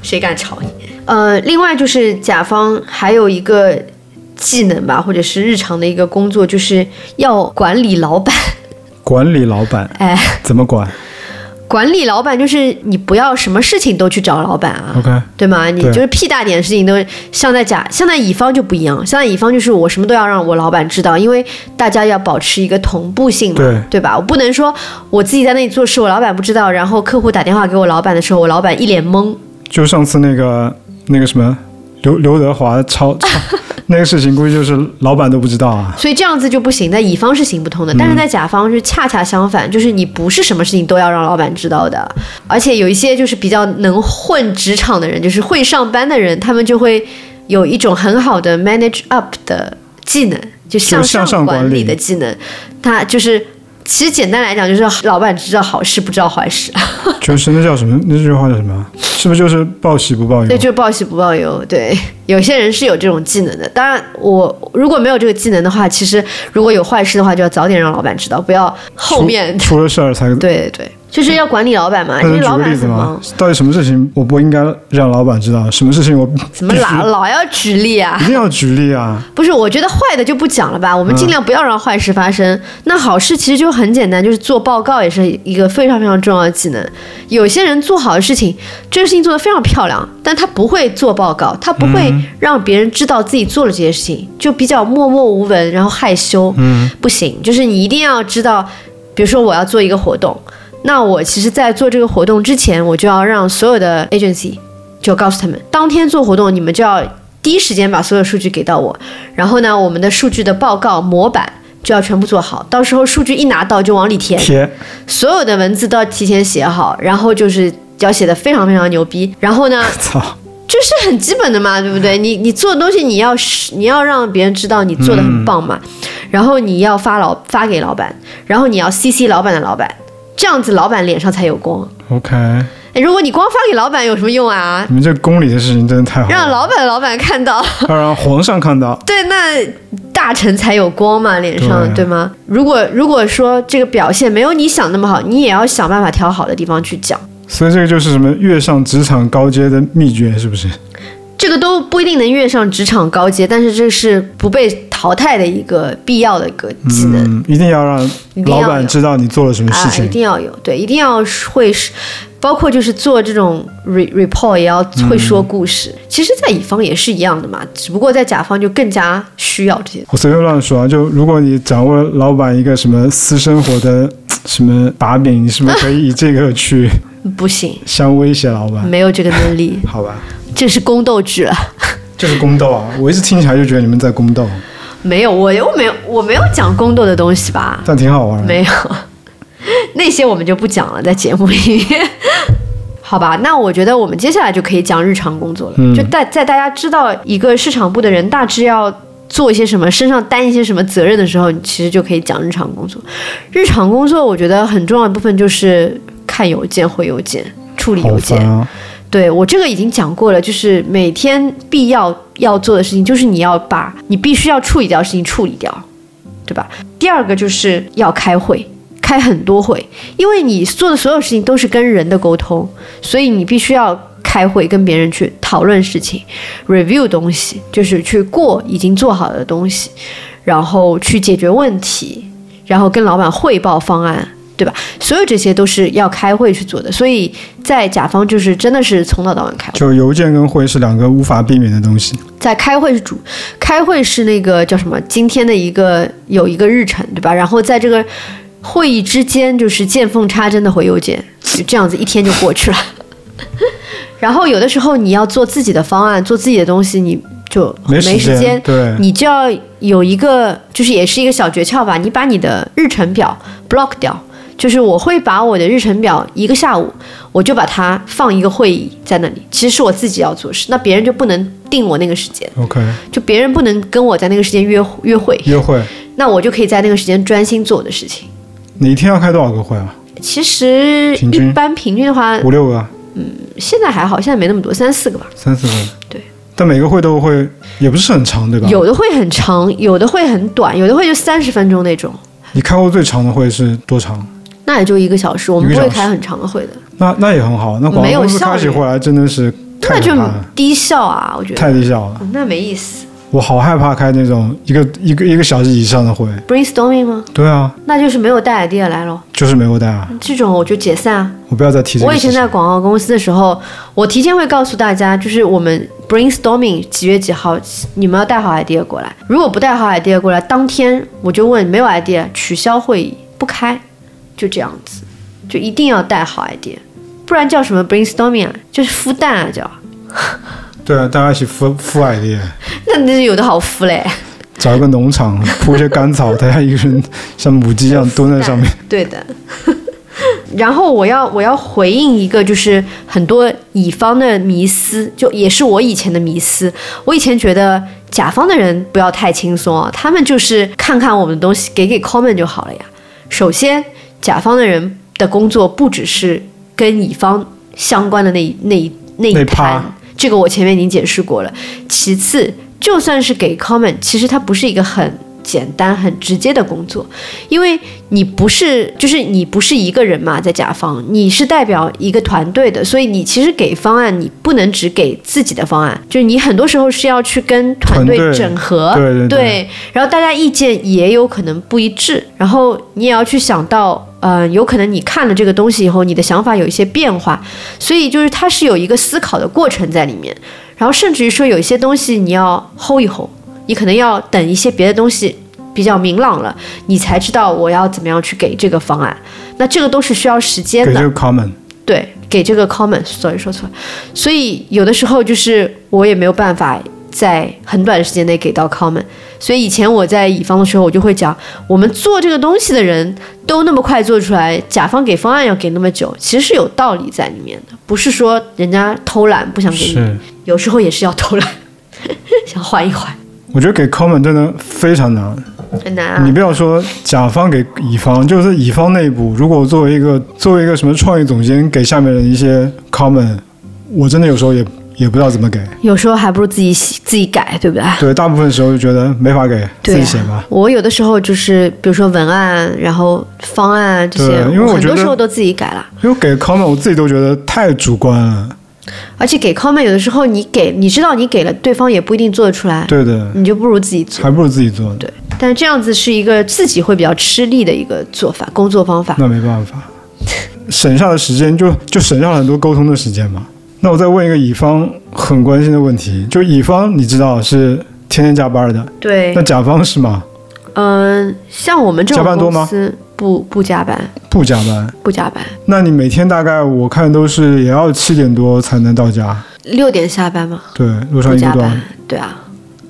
谁敢炒你？呃，另外就是甲方还有一个技能吧，或者是日常的一个工作，就是要管理老板。管理老板哎，怎么管管理老板就是你不要什么事情都去找老板啊。对吗？你就是屁大点事情都像在甲，像在乙方就不一样。像在乙方就是我什么都要让我老板知道，因为大家要保持一个同步性嘛，对吧？我不能说我自己在那里做事，我老板不知道，然后客户打电话给我老板的时候，我老板一脸懵。就上次那个那个什么刘刘德华超超 那个事情，估计就是老板都不知道啊。所以这样子就不行，在乙方是行不通的，但是在甲方是恰恰相反，就是你不是什么事情都要让老板知道的，而且有一些就是比较能混职场的人，就是会上班的人，他们就会有一种很好的 manage up 的技能，就向向上管理的技能，他就是。其实简单来讲，就是老板知道好事不知道坏事，就是那叫什么？那句话叫什么？是不是就是报喜不报忧对，？就是报喜不报忧。对，有些人是有这种技能的。当然，我如果没有这个技能的话，其实如果有坏事的话，就要早点让老板知道，不要后面。出了事儿才。对对，就是要管理老板嘛，因为老板？到底什么事情我不应该让老板知道？什么事情我 怎么老老要举例啊 一？定要举例啊？不是，我觉得坏的就不讲了吧，我们尽量不要让坏事发生。那好事其实就很简单，就是做报告也是一个非常非常重要的技能。有些人做好的事情，这个事情做得非常漂亮，但他不会做报告，他不会让别人知道自己做了这些事情，就比较默默无闻，然后害羞。嗯，不行，就是你一定要知道，比如说我要做一个活动，那我其实，在做这个活动之前，我就要让所有的 agency 就告诉他们，当天做活动，你们就要第一时间把所有数据给到我，然后呢，我们的数据的报告模板。就要全部做好，到时候数据一拿到就往里填，填所有的文字都要提前写好，然后就是要写的非常非常牛逼。然后呢，操，这是很基本的嘛，对不对？你你做的东西，你要是你要让别人知道你做的很棒嘛，然后你要发老发给老板，然后你要 CC 老板的老板，这样子老板脸上才有光。OK，哎，如果你光发给老板有什么用啊？你们这宫里的事情真的太好了，让老板老板看到，要让皇上看到。对，那大臣才有光嘛，脸上对对吗？如果如果说这个表现没有你想那么好，你也要想办法挑好的地方去讲。所以这个就是什么跃上职场高阶的秘诀，是不是？这个都不一定能跃上职场高阶，但是这是不被淘汰的一个必要的一个技能。嗯，一定要让老板知道你做了什么事情，一情。定要有，对，一定要会是，包括就是做这种 re report 也要会说故事。其实，在乙方也是一样的嘛，只不过在甲方就更加需要这些。我随便乱说啊，就如果你掌握老板一个什么私生活的什么把柄，你是不是可以以这个去 不行，相威胁老板？没有这个能力，好吧，这是宫斗剧了。这是宫斗啊！我一直听起来就觉得你们在宫斗，没有，我又没有，我没有讲宫斗的东西吧？但挺好玩的。没有，那些我们就不讲了，在节目里面。好吧，那我觉得我们接下来就可以讲日常工作了。嗯就在在大家知道一个市场部的人大致要做一些什么，身上担一些什么责任的时候，你其实就可以讲日常工作。日常工作，我觉得很重要的部分就是看邮件、回邮件、处理邮件！对我这个已经讲过了，就是每天必要要做的事情，就是你要把你必须要处理掉的事情处理掉，对吧？第二个就是要开会，开很多会，因为你做的所有事情都是跟人的沟通，所以你必须要开会跟别人去讨论事情，review 东西，就是去过已经做好的东西，然后去解决问题，然后跟老板汇报方案。对吧？所有这些都是要开会去做的，所以在甲方就是真的是从早到晚开会。就邮件跟会是两个无法避免的东西。在开会是主，开会是那个叫什么？今天的一个有一个日程，对吧？然后在这个会议之间，就是见缝插针的回邮件，就这样子一天就过去了。然后有的时候你要做自己的方案，做自己的东西，你就没时时间对你就要有一个，就是也是一个小诀窍吧，你把你的日程表 block 掉。就是我会把我的日程表一个下午，我就把它放一个会议在那里。其实是我自己要做事，那别人就不能定我那个时间。OK，就别人不能跟我在那个时间约约会，约会，那我就可以在那个时间专心做我的事情。你一天要开多少个会啊？其实一般平均的话，五六个，嗯现在还好，现在没那么多，三四个吧。三四个。对。但每个会都会，也不是很长，对吧？有的会很长，有的会很短，有的会就三十分钟那种，你开过最长的会是多长？那也就一个小时。我们不会开很长的会的，那那也很好。那广告公司开起会来真的是太那就低效啊，我觉得。太低效了。那没意思。我好害怕开那种一个一个一个小时以上的会。brainstorming 吗？对啊，那就是没有带 idea 来咯。就是没有带啊。这种我就解散啊。我不要再提这个我以前。在广告公司的时候，我提前会告诉大家，就是我们 brainstorming 几月几号，你们要带好 idea 过来。如果不带好 idea 过来，当天我就问没有 idea，取消会议，不开，就这样子，就一定要带好 idea，不然叫什么 brainstorming 啊，就是孵蛋啊叫，对啊，大家一起孵孵 idea，那那有的好孵嘞。找一个农场铺一些干草，大家一个人像母鸡一样蹲在上面。对的。然后我要我要回应一个就是很多乙方的迷思，就也是我以前的迷思。我以前觉得甲方的人不要太轻松啊，他们就是看看我们的东西，给给 comment 就好了呀。首先，甲方的人的工作不只是跟乙方相关的那一那一那那一摊，这个我前面已经解释过了。其次，就算是给 comment，其实它不是一个很简单、很直接的工作，因为你不是，就是你不是一个人嘛，在甲方，你是代表一个团队的，所以你其实给方案，你不能只给自己的方案，就是你很多时候是要去跟团队整合，对对对，然后大家意见也有可能不一致，然后你也要去想到，呃，有可能你看了这个东西以后，你的想法有一些变化，所以就是它是有一个思考的过程在里面，然后甚至于说有一些东西你要 hold 一 hold，你可能要等一些别的东西比较明朗了，你才知道我要怎么样去给这个方案，那这个都是需要时间的。给这。个 common，对，给这个 comment，sorry 说错。了，所以有的时候就是我也没有办法在很短的时间内给到 comment，所以以前我在乙方的时候，我就会讲，我们做这个东西的人都那么快做出来，甲方给方案要给那么久，其实是有道理在里面的，不是说人家偷懒不想给你，有时候也是要偷懒，想缓一缓，我觉得给 comment 真的非常难。很难啊你。不要说甲方给乙方，就是乙方内部，如果作为一个作为一个什么创意总监给下面的一些 comment，我真的有时候也也不知道怎么给。有时候还不如自己写自己改，对不对？对，大部分时候就觉得没法给，自己写吧。我有的时候就是，比如说文案，然后方案这些，因为我很多时候都自己改了。因为给 comment 我自己都觉得太主观了。而且给 comment 有的时候你给，你知道你给了，对方也不一定做得出来，对的，你就不如自己做。还不如自己做。对，但是这样子是一个自己会比较吃力的一个做法，工作方法。那没办法，省下的时间就就省下了很多沟通的时间嘛。那我再问一个乙方很关心的问题，就乙方你知道是天天加班的，对那，甲方是吗？嗯、像我们这种加班多吗不不加班，不加班。不加班，那你每天大概我看都是也要七点多才能到家，六点下班吗？对，路上不加班一个多小时。，对啊，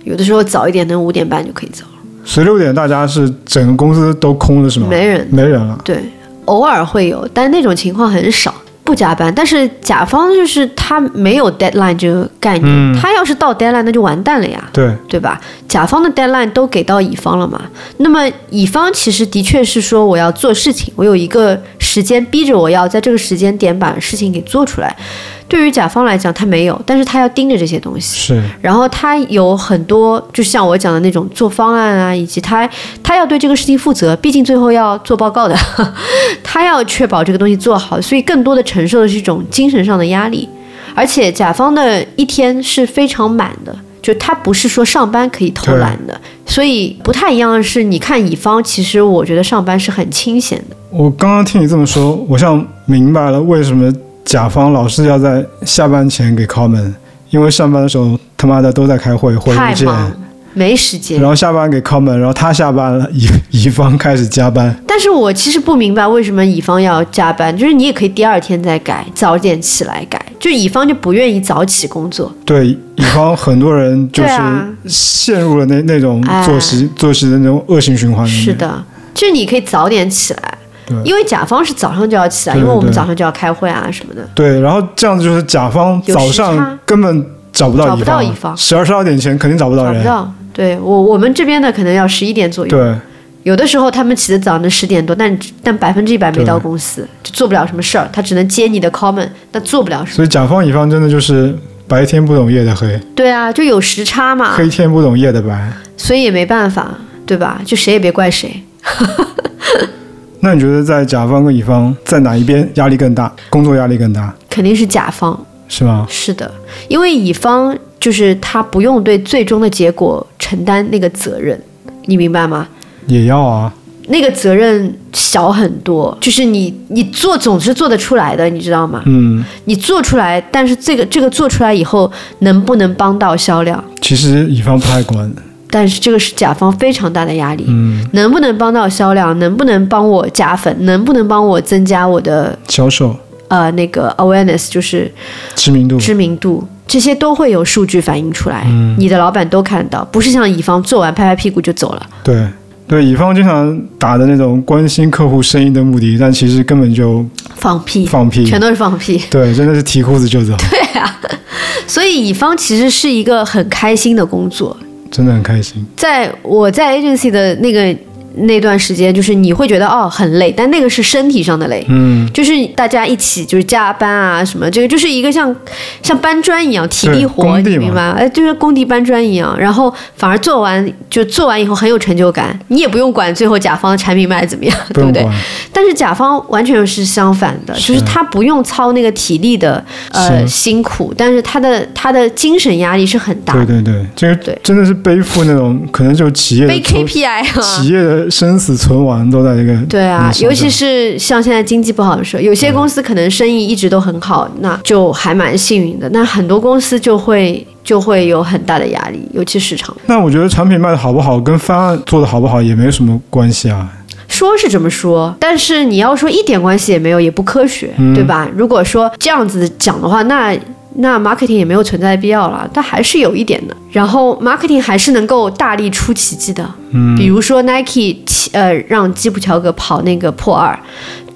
有的时候早一点，能五点半就可以走，了。所以六点大家是整个公司都空了是吗？没人。没人了。对，偶尔会有，但那种情况很少。不加班，但是甲方就是他没有 deadline 这个概念，嗯他要是到 deadline 那就完蛋了呀，对，对吧？甲方的 deadline 都给到乙方了嘛，那么乙方其实的确是说我要做事情，我有一个时间逼着我要在这个时间点把事情给做出来，对于甲方来讲，他没有，但是他要盯着这些东西。是然后他有很多，就像我讲的那种做方案啊，以及他他要对这个事情负责，毕竟最后要做报告的，他要确保这个东西做好，所以更多的承受的是一种精神上的压力。而且甲方的一天是非常满的，就他不是说上班可以偷懒的，所以不太一样的是，你看乙方，其实我觉得上班是很清闲的。我刚刚听你这么说，我像明白了为什么甲方老是要在下班前给 comment，因为上班的时候他妈的都在开会，会不见，太忙，没时间然。后下班给 comment，然后他下班了，乙 乙方开始加班。但是我其实不明白为什么乙方要加班，就是你也可以第二天再改，早点起来改，就乙方就不愿意早起工作。对，乙方很多人就是陷入了那那种哎作息、作息的那种恶性循环。是，的，就是你可以早点起来对，因为甲方是早上就要起来，因为我们早上就要开会啊什么的。对，然后这样子就是甲方早上根本找不到找不到乙方十二十二点前肯定找不到人。找不到，对我我们这边的可能要十一点左右，对，有的时候他们起得早，能十点多，但但百分之一百没到公司，就做不了什么事儿，他只能接你的 comment，但做不了什么。所以甲方乙方真的就是白天不懂夜的黑，对啊，就有时差嘛，黑天不懂夜的白。所以也没办法，对吧？就谁也别怪谁。那你觉得在甲方跟乙方在哪一边压力更大？工作压力更大肯定是甲方，是吗？是的，因为乙方就是他不用对最终的结果承担那个责任，你明白吗？也要啊，那个责任小很多，就是你你做总是做得出来的，你知道吗？嗯，你做出来，但是这个这个做出来以后能不能帮到销量？其实乙方不太管，但是这个是甲方非常大的压力，嗯，能不能帮到销量？能不能帮我加粉？能不能帮我增加我的销售呃那个 awareness，就是知名度，知名度？这些都会有数据反映出来，嗯你的老板都看到，不是像乙方做完拍拍屁股就走了。对对，乙方经常打的那种关心客户生意的目的，但其实根本就放屁，放屁，全都是放屁。对，真的是提裤子就走，对啊所以乙方其实是一个很开心的工作。真的很开心。在我在 agency 的那个那段时间，就是你会觉得哦很累，但那个是身体上的累。嗯，就是大家一起就是加班啊什么，这个就是一个像像搬砖一样体力活，你明白吗？哎，就是工地搬砖一样，然后反而做完就做完以后很有成就感，你也不用管最后甲方的产品卖的怎么样，对不对？但是甲方完全是相反的，是。就是他不用操那个体力的呃辛苦，但是他的他的精神压力是很大的，对对对，这个对。真的是背负那种可能就企业的背 KPI 啊。企业的生死存亡都在这个对啊，尤其是像现在经济不好的时候，有些公司可能生意一直都很好，那就还蛮幸运的。那很多公司就会就会有很大的压力，尤其市场。那我觉得产品卖的好不好，跟方案做的好不好也没什么关系啊。说是这么说，但是你要说一点关系也没有，也不科学，嗯对吧？如果说这样子讲的话，那那 marketing 也没有存在的必要了，但还是有一点的。然后 marketing 还是能够大力出奇迹的，嗯，比如说 Nike 呃让基普乔格跑那个破二，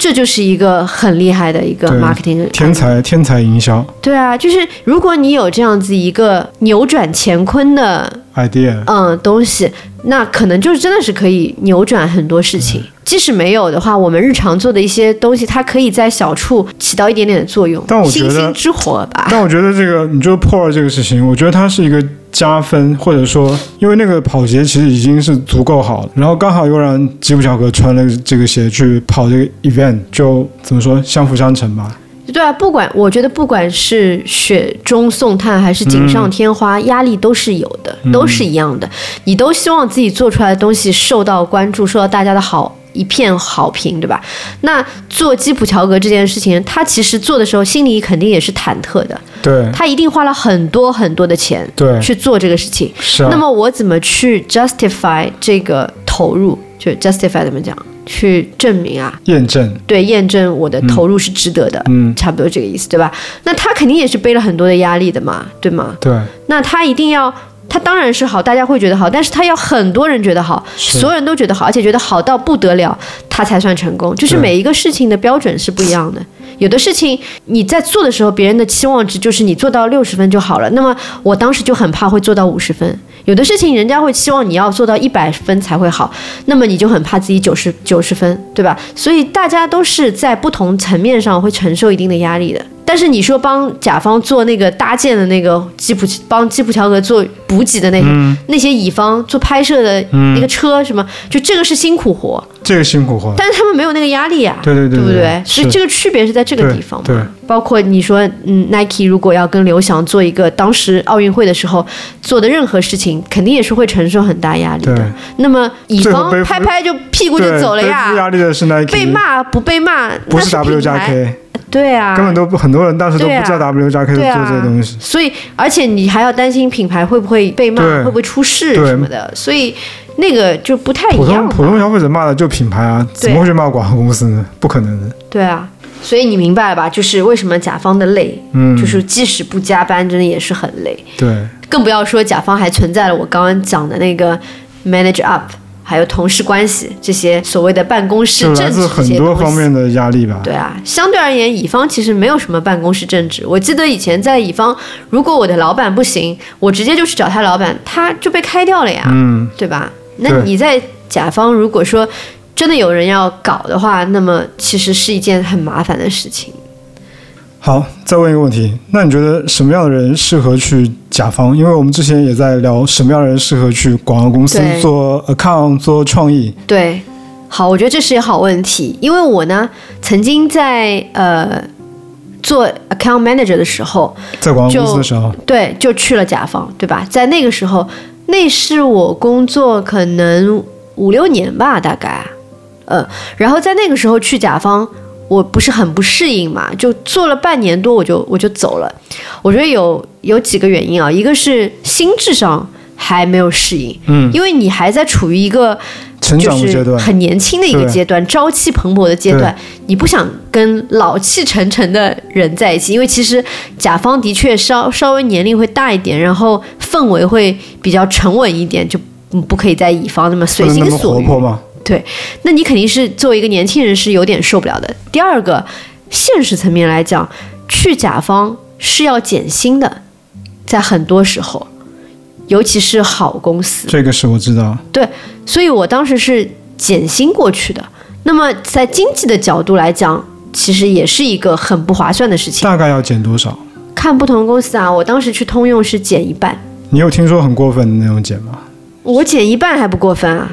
这就是一个很厉害的一个 marketing 天才天才营销对啊，就是如果你有这样子一个扭转乾坤的 idea，嗯东西，那可能就是真的是可以扭转很多事情。即使没有的话，我们日常做的一些东西，它可以在小处起到一点点的作用。但我觉得星星之火吧，但我觉得这个，你就破二这个事情，我觉得它是一个加分，或者说，因为那个跑鞋其实已经是足够好了，然后刚好又让吉普乔格穿了这个鞋去跑这个 event，就怎么说相辅相成吧。对啊，不管我觉得不管是雪中送炭还是锦上添花，压力都是有的，都是一样的。你都希望自己做出来的东西受到关注，受到大家的好一片好评，对吧？那做基普乔格这件事情，他其实做的时候心里肯定也是忐忑的，对他一定花了很多很多的钱对，去做这个事情。是啊。那么我怎么去 justify 这个投入？就 justify 怎么讲？去证明啊，验证，对，验证我的投入是值得的，嗯，差不多这个意思，对吧？那他肯定也是背了很多的压力的嘛，对吗？对，那他一定要，他当然是好，大家会觉得好，但是他要很多人觉得好，所有人都觉得好，而且觉得好到不得了，他才算成功。就是每一个事情的标准是不一样的。有的事情你在做的时候，别人的期望值就是你做到六十分就好了。那么我当时就很怕会做到五十分。有的事情人家会期望你要做到一百分才会好，那么你就很怕自己九十九十分，对吧？所以大家都是在不同层面上会承受一定的压力的。但但是你说帮甲方做那个搭建的那个基普，帮基普乔格做补给的那些、嗯。那些乙方做拍摄的那个车什么，就这个是辛苦活，这个辛苦活。但是他们没有那个压力啊，对对对不对？所以这个区别是在这个地方嘛。对对。包括你说，嗯，Nike 如果要跟刘翔做一个当时奥运会的时候做的任何事情，肯定也是会承受很大压力的。那么乙方拍拍就屁股就，走了呀，力的是 Nike，被骂不被骂不是 W 加牌 K，对啊，根本都不很多人当时都不知道 W 加 K 做这些东西。所以，而且你还要担心品牌会不会被骂，会不会出事什么的，所以那个就不太一样普。通普通消费者骂的就品牌啊，怎么会去骂广告公司呢？不可能的。对啊，所以你明白了吧？就是为什么甲方的累，嗯，就是即使不加班，真的也是很累。对更不要说甲方还存在了我刚刚讲的那个 manage up，还有同事关系这些所谓的办公室政治这自很些。多方面的压力吧。对啊，相对而言，乙方其实没有什么办公室政治。我记得以前在乙方，如果我的老板不行，我直接就去找他老板，他就被开掉了呀，嗯，对吧？那你在甲方，如果说真的有人要搞的话，那么其实是一件很麻烦的事情。好，再问一个问题，那你觉得什么样的人适合去甲方？因为我们之前也在聊什么样的人适合去广告公司做 account 做创意。对，好，我觉得这是一个好问题，因为我呢曾经在呃做 account manager 的时候，在广告公司的时候，对，就去了甲方，对吧？在那个时候，那是我工作可能五六年吧，大概，呃，然后在那个时候去甲方，我不是很不适应嘛，就做了半年多，我就我就走了。我觉得有有几个原因啊，一个是心智上还没有适应，嗯，因为你还在处于一个成就是长阶段，很年轻的一个阶段，朝气蓬勃的阶段，你不想跟老气沉沉的人在一起，因为其实甲方的确稍稍微年龄会大一点，然后氛围会比较沉稳一点，就嗯不可以在乙方那么随心所欲。活泼嘛。那你肯定是作为一个年轻人是有点受不了的。第二个，现实层面来讲，去甲方是要减薪的，在很多时候，尤其是好公司。这个是我知道，对所以我当时是减薪过去的。那么在经济的角度来讲，其实也是一个很不划算的事情。大概要减多少？看不同公司啊，我当时去通用是减一半，你有听说很过分的那种减吗？我减一半还不过分啊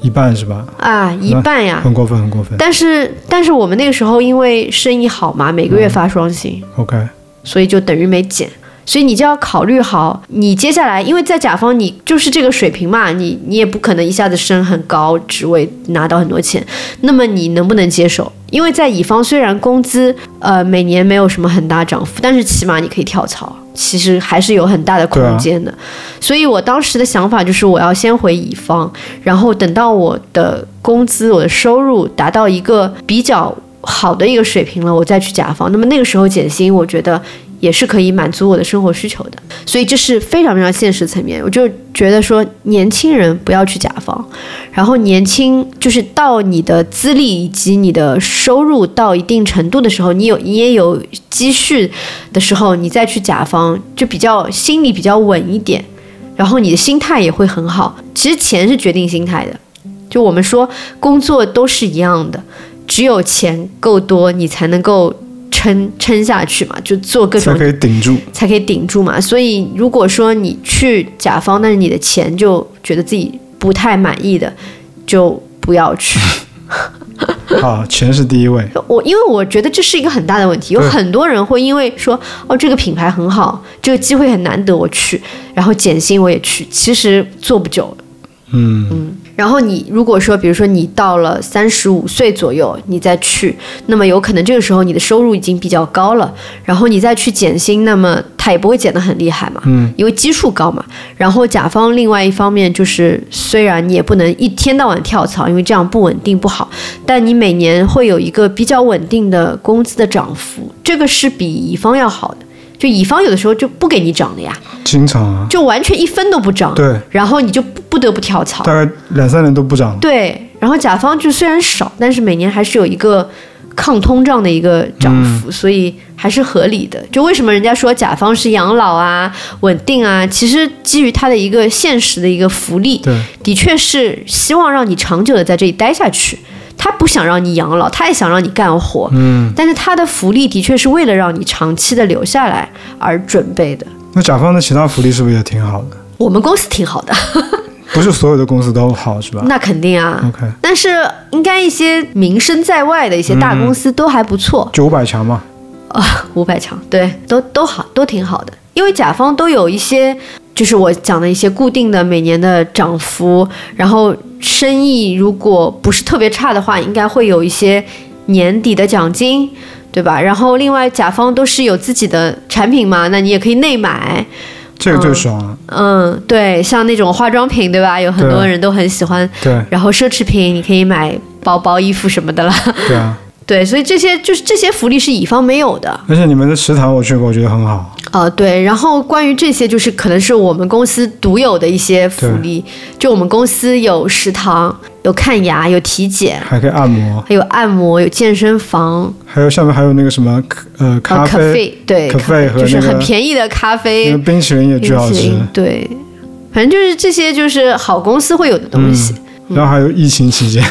一半是吧？啊，一半呀。很过分，很过分。但是但是我们那个时候因为生意好嘛，每个月发双薪，OK，所以就等于没减。所以你就要考虑好，你接下来，因为在甲方你就是这个水平嘛，你你也不可能一下子升很高职位拿到很多钱，那么你能不能接受？因为在乙方虽然工资呃每年没有什么很大涨幅，但是起码你可以跳槽，其实还是有很大的空间的。所以我当时的想法就是我要先回乙方，然后等到我的工资、我的收入达到一个比较好的一个水平了，我再去甲方。那么那个时候减薪，我觉得也是可以满足我的生活需求的。所以这是非常非常现实层面。我就觉得说，年轻人不要去甲方，然后年轻就是到你的资历以及你的收入到一定程度的时候，你有你也有积蓄的时候，你再去甲方就比较心里比较稳一点，然后你的心态也会很好。其实钱是决定心态的，就我们说工作都是一样的，只有钱够多，你才能够撑撑下去嘛，就做各种才可以顶住。才可以顶住嘛。所以如果说你去甲方，但是你的钱就觉得自己不太满意的，就不要去。啊，钱是第一位。我因为我觉得这是一个很大的问题，有很多人会因为说哦这个品牌很好，这个机会很难得，我去，然后减薪我也去，其实做不久。嗯嗯，然后你如果说，比如说你到了三十五岁左右，你再去，那么有可能这个时候你的收入已经比较高了，然后你再去减薪，那么它也不会减得很厉害嘛，嗯，因为基数高嘛。然后甲方另外一方面就是，虽然你也不能一天到晚跳槽，因为这样不稳定不好，但你每年会有一个比较稳定的工资的涨幅，这个是比乙方要好的。就乙方有的时候就不给你涨了呀，经常啊，就完全一分都不涨，对，然后你就不不得不跳槽。大概两三年都不涨。对，然后甲方就虽然少，但是每年还是有一个抗通胀的一个涨幅，所以还是合理的。就为什么人家说甲方是养老啊、稳定啊，其实基于它的一个现实的一个福利，对，的确是希望让你长久的在这里待下去。他不想让你养老，他也想让你干活，嗯，但是他的福利的确是为了让你长期的留下来而准备的。那甲方的其他福利是不是也挺好的？我们公司挺好的，不是所有的公司都好是吧那肯定啊。？OK，但是应该一些名声在外的一些大公司都还不错，九百强嘛，啊，五百强，对，都都好，都挺好的。因为甲方都有一些，就是我讲的一些固定的每年的涨幅，然后生意如果不是特别差的话，应该会有一些年底的奖金，对吧？然后另外甲方都是有自己的产品嘛，那你也可以内买，这个最爽了。嗯，对，像那种化妆品，对吧？有很多人都很喜欢。对然后奢侈品你可以买包包、衣服什么的了。对啊，对，所以这些就是这些福利是乙方没有的。而且你们的食堂我去过，我觉得很好。呃，对，然后关于这些，就是可能是我们公司独有的一些福利。就我们公司有食堂，有看牙，有体检，还可以按摩，还有按摩，有健身房，还有下面还有那个什么呃呃，咖啡，对，咖咖啡和那个就是很便宜的咖那啡个，冰淇淋也巨好吃对，反正就是这些，就是好公司会有的东西。然后还有疫情期间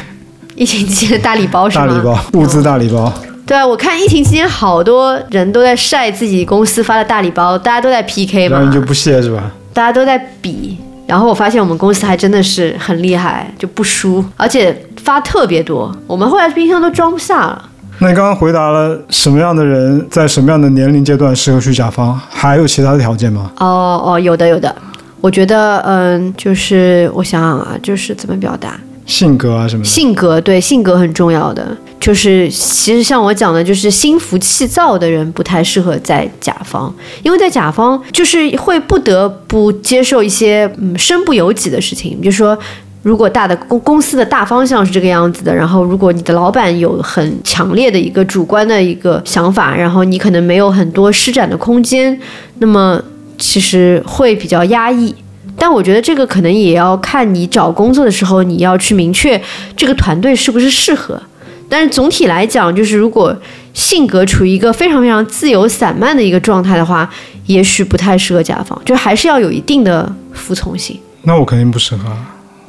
疫情期间的大礼包是吗？大礼包，物资大礼包，对啊，我看疫情期间好多人都在晒自己公司发的大礼包，大家都在 PK 嘛然后你，就不屑是吧？大家都在比。然后我发现我们公司还真的是很厉害，就不输，而且发特别多。我们后来冰箱都装不下了。那你刚刚回答了什么样的人在什么样的年龄阶段适合去甲方？还有其他的条件吗？哦哦，有的有的。我觉得，嗯，就是我想想啊，就是怎么表达，性格啊什么？性格对性格很重要的。就是其实像我讲的，就是心浮气躁的人不太适合在甲方，因为在甲方就是会不得不接受一些嗯身不由己的事情，比如说。如果大的公公司的大方向是这个样子的，然后如果你的老板有很强烈的一个主观的一个想法，然后你可能没有很多施展的空间，那么其实会比较压抑。但我觉得这个可能也要看你找工作的时候，你要去明确这个团队是不是适合。但是总体来讲，就是如果性格处于一个非常非常自由散漫的一个状态的话，也许不太适合甲方，就还是要有一定的服从性。那我肯定不适合，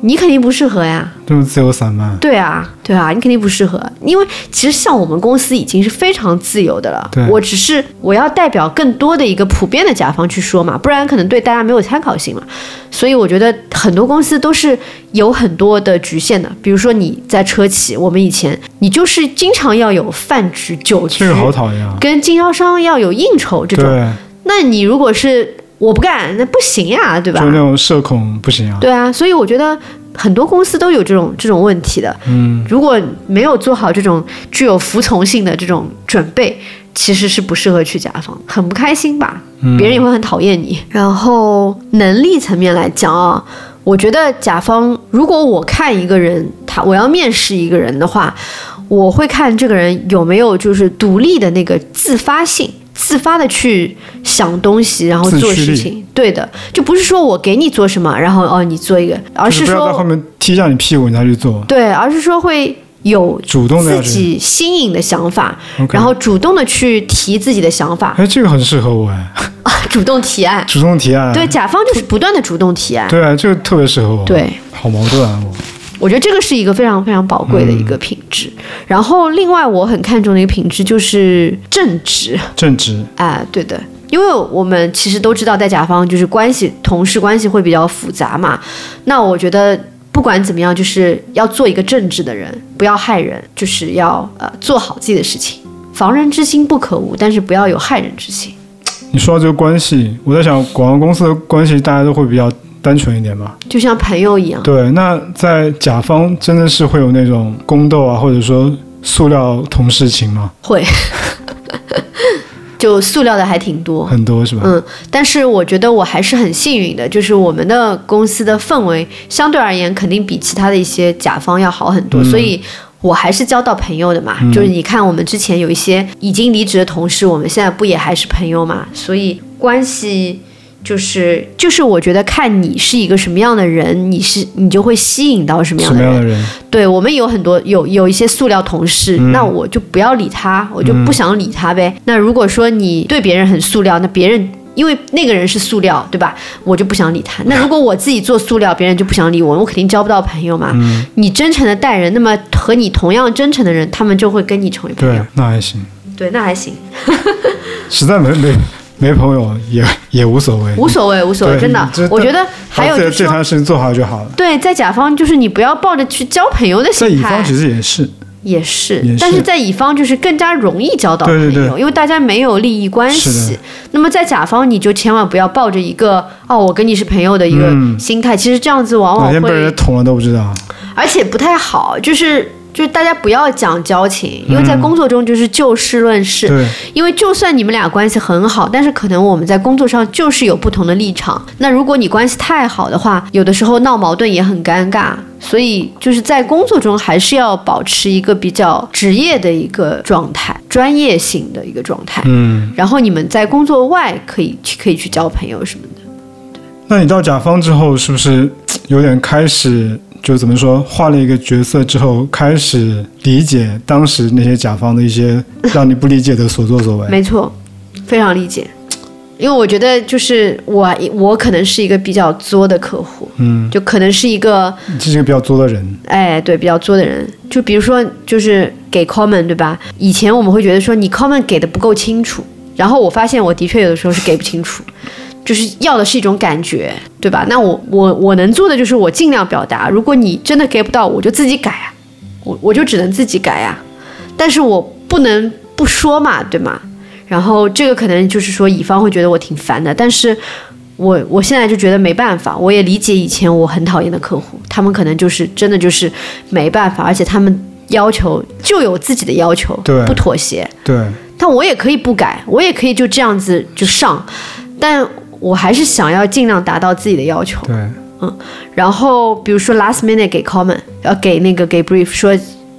你肯定不适合呀，这么自由散漫。对啊，对啊，你肯定不适合，因为其实像我们公司已经是非常自由的了对。我只是我要代表更多的一个普遍的甲方去说嘛，不然可能对大家没有参考性嘛。所以我觉得很多公司都是有很多的局限的，比如说你在车企，我们以前你就是经常要有饭局、酒局这，个好讨厌啊！跟经销商要有应酬这种。对，那你如果是我不干，那不行呀，对吧就？那种社恐不行啊。对啊，所以我觉得很多公司都有这种这种问题的。嗯，如果没有做好这种具有服从性的这种准备，其实是不适合去甲方，很不开心吧？别人也会很讨厌你。然后能力层面来讲啊，我觉得甲方如果我看一个人，他我要面试一个人的话，我会看这个人有没有就是独立的那个自发性。自发的去想东西，然后做事情，对的，就不是说我给你做什么，然后哦你做一个，而就是不要说在后面踢下你屁股你才去做，对，而是说会有自主动的自。己新颖的想法，然后主动的去提自己的想法，哎，这个很适合我哎，主动提案。主动提案。对，甲方就是不断的主动提案。对啊，这个特别适合我。对，好矛盾啊我。我觉得这个是一个非常非常宝贵的一个品质。然后，另外我很看重的一个品质就是正直。正直，啊，对的，因为我们其实都知道，在甲方就是关系同事关系会比较复杂嘛。那我觉得不管怎么样，就是要做一个正直的人，不要害人，就是要呃做好自己的事情。防人之心不可无，但是不要有害人之心。你说到这个关系，我在想，广告公司的关系大家都会比较单纯一点吧？就像朋友一样。对，那在甲方真的是会有那种宫斗啊，或者说塑料同事情吗？会，就塑料的还挺多。很多是吧？嗯，但是我觉得我还是很幸运的，就是我们的公司的氛围相对而言肯定比其他的一些甲方要好很多，所以我还是交到朋友的嘛。就是你看我们之前有一些已经离职的同事，我们现在不也还是朋友嘛？所以关系。就是就是，我觉得看你是一个什么样的人，你是你就会吸引到什么样的人。对我们有很多有有一些塑料同事，那我就不要理他，我就不想理他呗。那如果说你对别人很塑料，那别人因为那个人是塑料，对吧？我就不想理他。那如果我自己做塑料，别人就不想理我，我肯定交不到朋友嘛。嗯你真诚的待人，那么和你同样真诚的人，他们就会跟你成为朋友对友。，那还行。对，那还行，实在没没没朋友也也无所谓，无所谓，无所谓，真的。我觉得还有把这这就是说，摊事情做好就好了。对，在甲方就是你不要抱着去交朋友的在心态在乙方其，实也是，也是也，但是是在乙方就是更加容易交到朋友，对对对因为大家没有利益关系。那么在甲方，你就千万不要抱着一个哦，我跟你是朋友的一个嗯心态，其实这样子往往会被人会，捅了都不知道。而且不太好，就是。就是大家不要讲交情，因为在嗯工作中就是就事论事。对，因为就算你们俩关系很好，但是可能我们在工作上就是有不同的立场。那如果你关系太好的话，有的时候闹矛盾也很尴尬。所以就是在工作中还是要保持一个比较职业的一个状态，专业性的一个状态。嗯，然后你们在工作外可以去可以去交朋友什么的。那你到甲方之后，是不是有点开始就怎么说，换了一个角色之后，开始理解当时那些甲方的一些让你不理解的所作所为？没错，非常理解。因为我觉得就是我我可能是一个比较作的客户，嗯，就可能是一个这是一个比较作的人，哎，对，比较作的人，就比如说，就是给 comment 对吧？以前我们会觉得说你 comment 给的不够清楚，然后我发现我的确有的时候是给不清楚，就是要的是一种感觉，对吧？那我我我能做的就是我尽量表达，如果你真的给不到，我就自己改啊，我我就只能自己改啊，但是我不能不说嘛，对吗？然后这个可能就是说乙方会觉得我挺烦的，但是我我现在就觉得没办法，我也理解以前我很讨厌的客户，他们可能就是真的就是没办法，而且他们要求就有自己的要求，对。不妥协。对，但我也可以不改，我也可以就这样子就上，但我还是想要尽量达到自己的要求。对，嗯然后比如说 last minute 给 comment，要给那个给 brief 说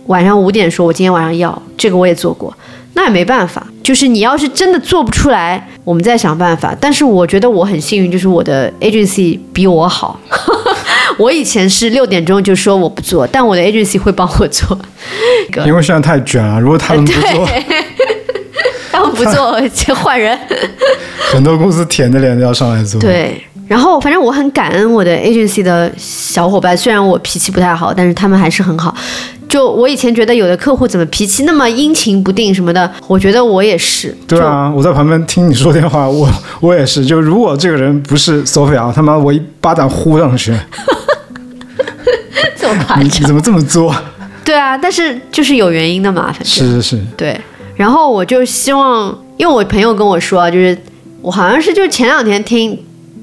晚上五点说我今天晚上要这个我也做过，那也没办法，就是你要是真的做不出来，我们再想办法。但是我觉得我很幸运，就是我的 agency 比我好。我以前是六点钟就说我不做，但我的 agency 会帮我做。因为现在太卷了，如果他们不做，他们不做就换人。很多公司舔着脸都要上来做。，对，然后反正我很感恩我的 agency 的小伙伴，虽然我脾气不太好，但是他们还是很好。就我以前觉得有的客户怎么脾气那么阴晴不定什么的，我觉得我也是。对啊，我在旁边听你说电话，我 我也是，就如果这个人不是 Sophia，他妈我一巴掌呼上去，就这么夸你你。怎么这么作？对啊，但是就是有原因的嘛，反正是是是，对。然后我就希望，因为我朋友跟我说啊，就是我好像是就前两天听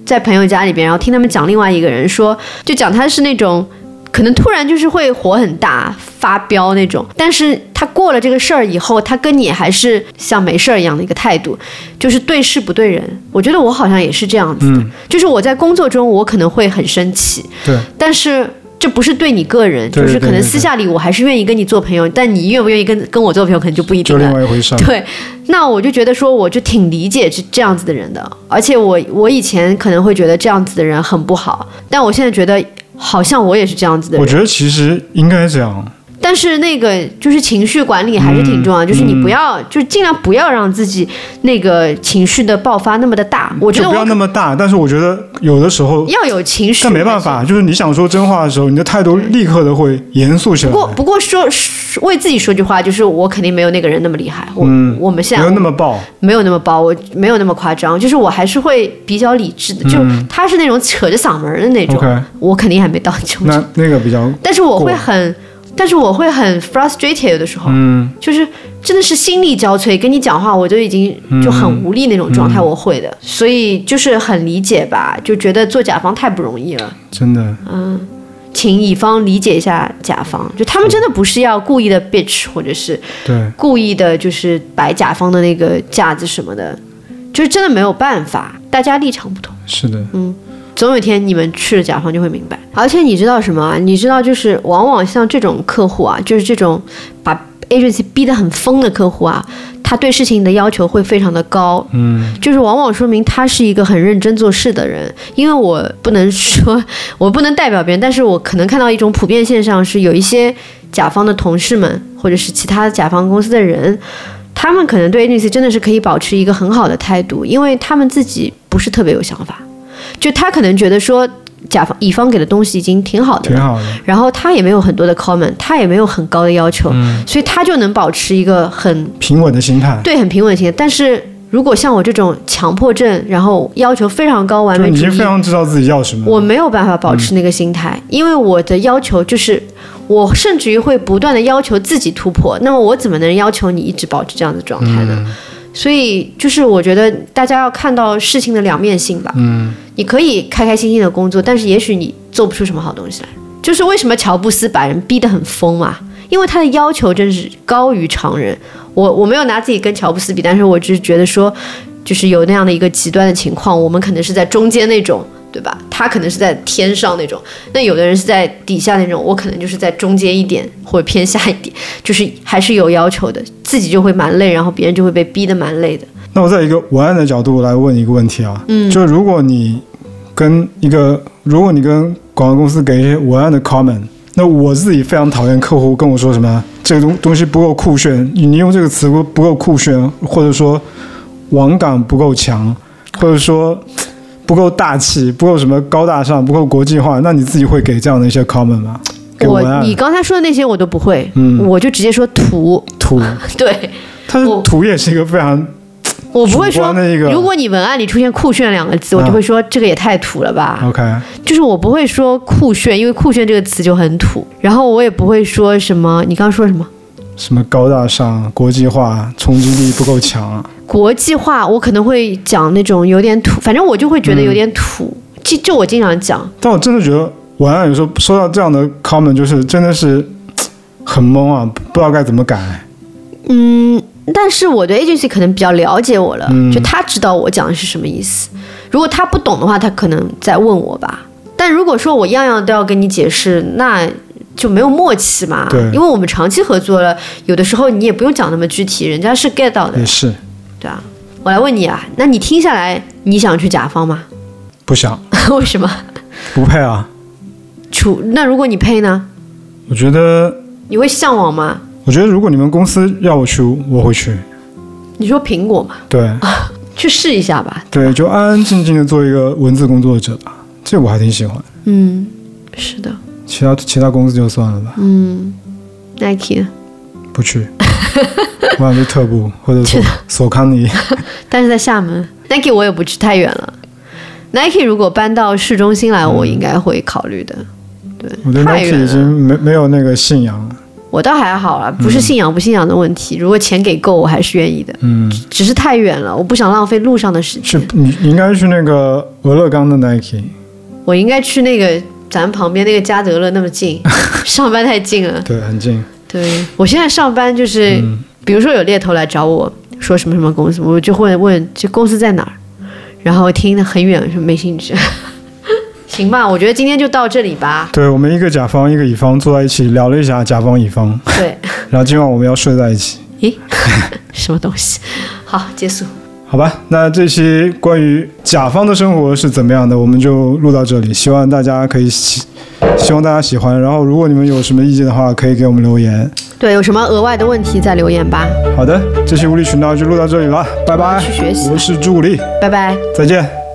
在朋友家里边，然后听他们讲另外一个人说，就讲他是那种可能突然就是会火很大、发飙那种，但是他过了这个事儿以后，他跟你还是像没事儿一样的一个态度，就是对事不对人。我觉得我好像也是这样子。的，就是我在工作中我可能会很生气，对，但是这不是对你个人，对就是可能私下里我还是愿意跟你做朋友，但你愿不愿意跟跟我做朋友，可能就不一定就另了。外一回事。对，那我就觉得说，我就挺理解这这样子的人的，而且我我以前可能会觉得这样子的人很不好，但我现在觉得好像我也是这样子的人。我觉得其实应该这样，但是那个就是情绪管理还是挺重要的，就是你嗯不要，就是尽量不要让自己那个情绪的爆发那么的大。我觉得不要那么大。但是我觉得有的时候，要有情绪，但没办法，就是你想说真话的时候，你的态度立刻的会严肃起来不。过，不过说说为自己说句话，就是我肯定没有那个人那么厉害。我、嗯我们现在没有那么爆，没有那么爆，我没有那么夸张，就是我还是会比较理智的。就他是那种扯着嗓门的那种，我肯定还没到这种。那那个比较，但是我会过很，但是我会很 frustrated 有的时候，嗯，就是真的是心力交瘁，跟你讲话我就已经就很无力那种嗯状态，我会的。所以就是很理解吧，就觉得做甲方太不容易了。真的，嗯。请乙方理解一下甲方，就他们真的不是要故意的 bitch，或者是对，故意的，就是摆甲方的那个架子什么的，就是真的没有办法，大家立场不同，是的，总有一天你们去了甲方就会明白。而且你知道什么啊？你知道就是往往像这种客户啊，就是这种把 agency 逼得很疯的客户啊，他对事情的要求会非常的高，嗯，就是往往说明他是一个很认真做事的人。因为我不能说，我不能代表别人，但是我可能看到一种普遍现象是，有一些甲方的同事们，或者是其他甲方公司的人，他们可能对 agency 真的是可以保持一个很好的态度，因为他们自己不不是特别有想法，就他可能觉得说甲方乙方给的东西已经挺好的了，挺好的。然后他也没有很多的 comment，他也没有很高的要求，所以他就能保持一个很平稳的心态，对很平稳的心态。但是如果像我这种强迫症，然后要求非常高、完美主义非，常知道自己要什么。我没有办法保持那个心态，因为我的要求就是，我甚至于会不断的要求自己突破。那么我怎么能要求你一直保持这样的状态呢？所以就是我觉得大家要看到事情的两面性吧。嗯，你可以开开心心的工作，但是也许你做不出什么好东西来。就是为什么乔布斯把人逼得很疯嘛？因为他的要求真是高于常人。我我没有拿自己跟乔布斯比，但是我只是觉得说，就是有那样的一个极端的情况，我们可能是在中间那种，对吧？他可能是在天上那种，那有的人是在底下那种，我可能就是在中间一点或者偏下一点，就是还是有要求的，自己就会蛮累，然后别人就会被逼得蛮累的。那我在一个文案的角度来问一个问题啊，嗯，就是如果你跟一个，如果你跟广告公司给一些文案的 comment，那我自己非常讨厌客户跟我说什么这个东东西不够酷炫，你你用这个词不不够酷炫，或者说网感不够强，或者说不够大气，不够什么高大上，不够国际化，那你自己会给这样的一些 comment 吗？给我你刚才说的那些我都不会，嗯。我就直接说土，土，对。它土也是一个非常我不会说如果你文案里出现酷炫两个字，我就会说这个也太土了吧。OK，就是我不会说酷炫，因为酷炫这个词就很土。然后我也不会说什么，你刚刚说什么什么高大上、国际化、冲击力不够强，国际化，我可能会讲那种有点土，反正我就会觉得有点土。就就我经常讲，但我真的觉得文案有时候收到这样的 comment，就是真的是很懵啊，不知道该怎么改。嗯，但是我对 agency 可能比较了解我了，嗯就他知道我讲的是什么意思。如果他不懂的话，他可能在问我吧。但如果说我样样都要跟你解释，那就没有默契嘛。对因为我们长期合作了，有的时候你也不用讲那么具体，人家是 get 到的也，是对啊。我来问你啊，那你听下来，你想去甲方吗？不想 为什么？不配啊。除那如果你配呢？我觉得，你会向往吗？我觉得如果你们公司要我去，我会去。你说苹果嘛，对 去试一下吧。对，就安安静静的做一个文字工作者吧，这我还挺喜欢。嗯，是的，其他其他公司就算了吧，嗯，Nike 不去。我想去特步或者索索康尼。但是在厦门，Nike 我也不去，太远了。Nike 如果搬到市中心来，我应该会考虑的。对，我对太 Nike 远。已经没没有那个信仰了。我倒还好啦，不是信仰不信仰的问题。如果钱给够，我还是愿意的。嗯，只是太远了，我不想浪费路上的时是间。你你应该去那个俄勒冈的 Nike。我应该去那个咱旁边那个嘉德乐那么近，上班太近了。对，很近。对我现在上班就是，比如说有猎头来找我说什么什么公司，我就会问这公司在哪儿，然后听得很远，说没兴趣。行吧，我觉得今天就到这里吧。对我们一个甲方一个乙方坐在一起聊了一下甲方乙方，对，然后今晚我们要睡在一起，咦，什么东西？好，结束。好吧？那这期关于甲方的生活是怎么样的，我们就录到这里，希望大家可以喜，希望大家喜欢。然后如果你们有什么意见的话，可以给我们留言。对，有什么额外的问题再留言吧。好的，这期无理取闹就录到这里了，拜拜。去学习我是朱古力，拜拜。再见。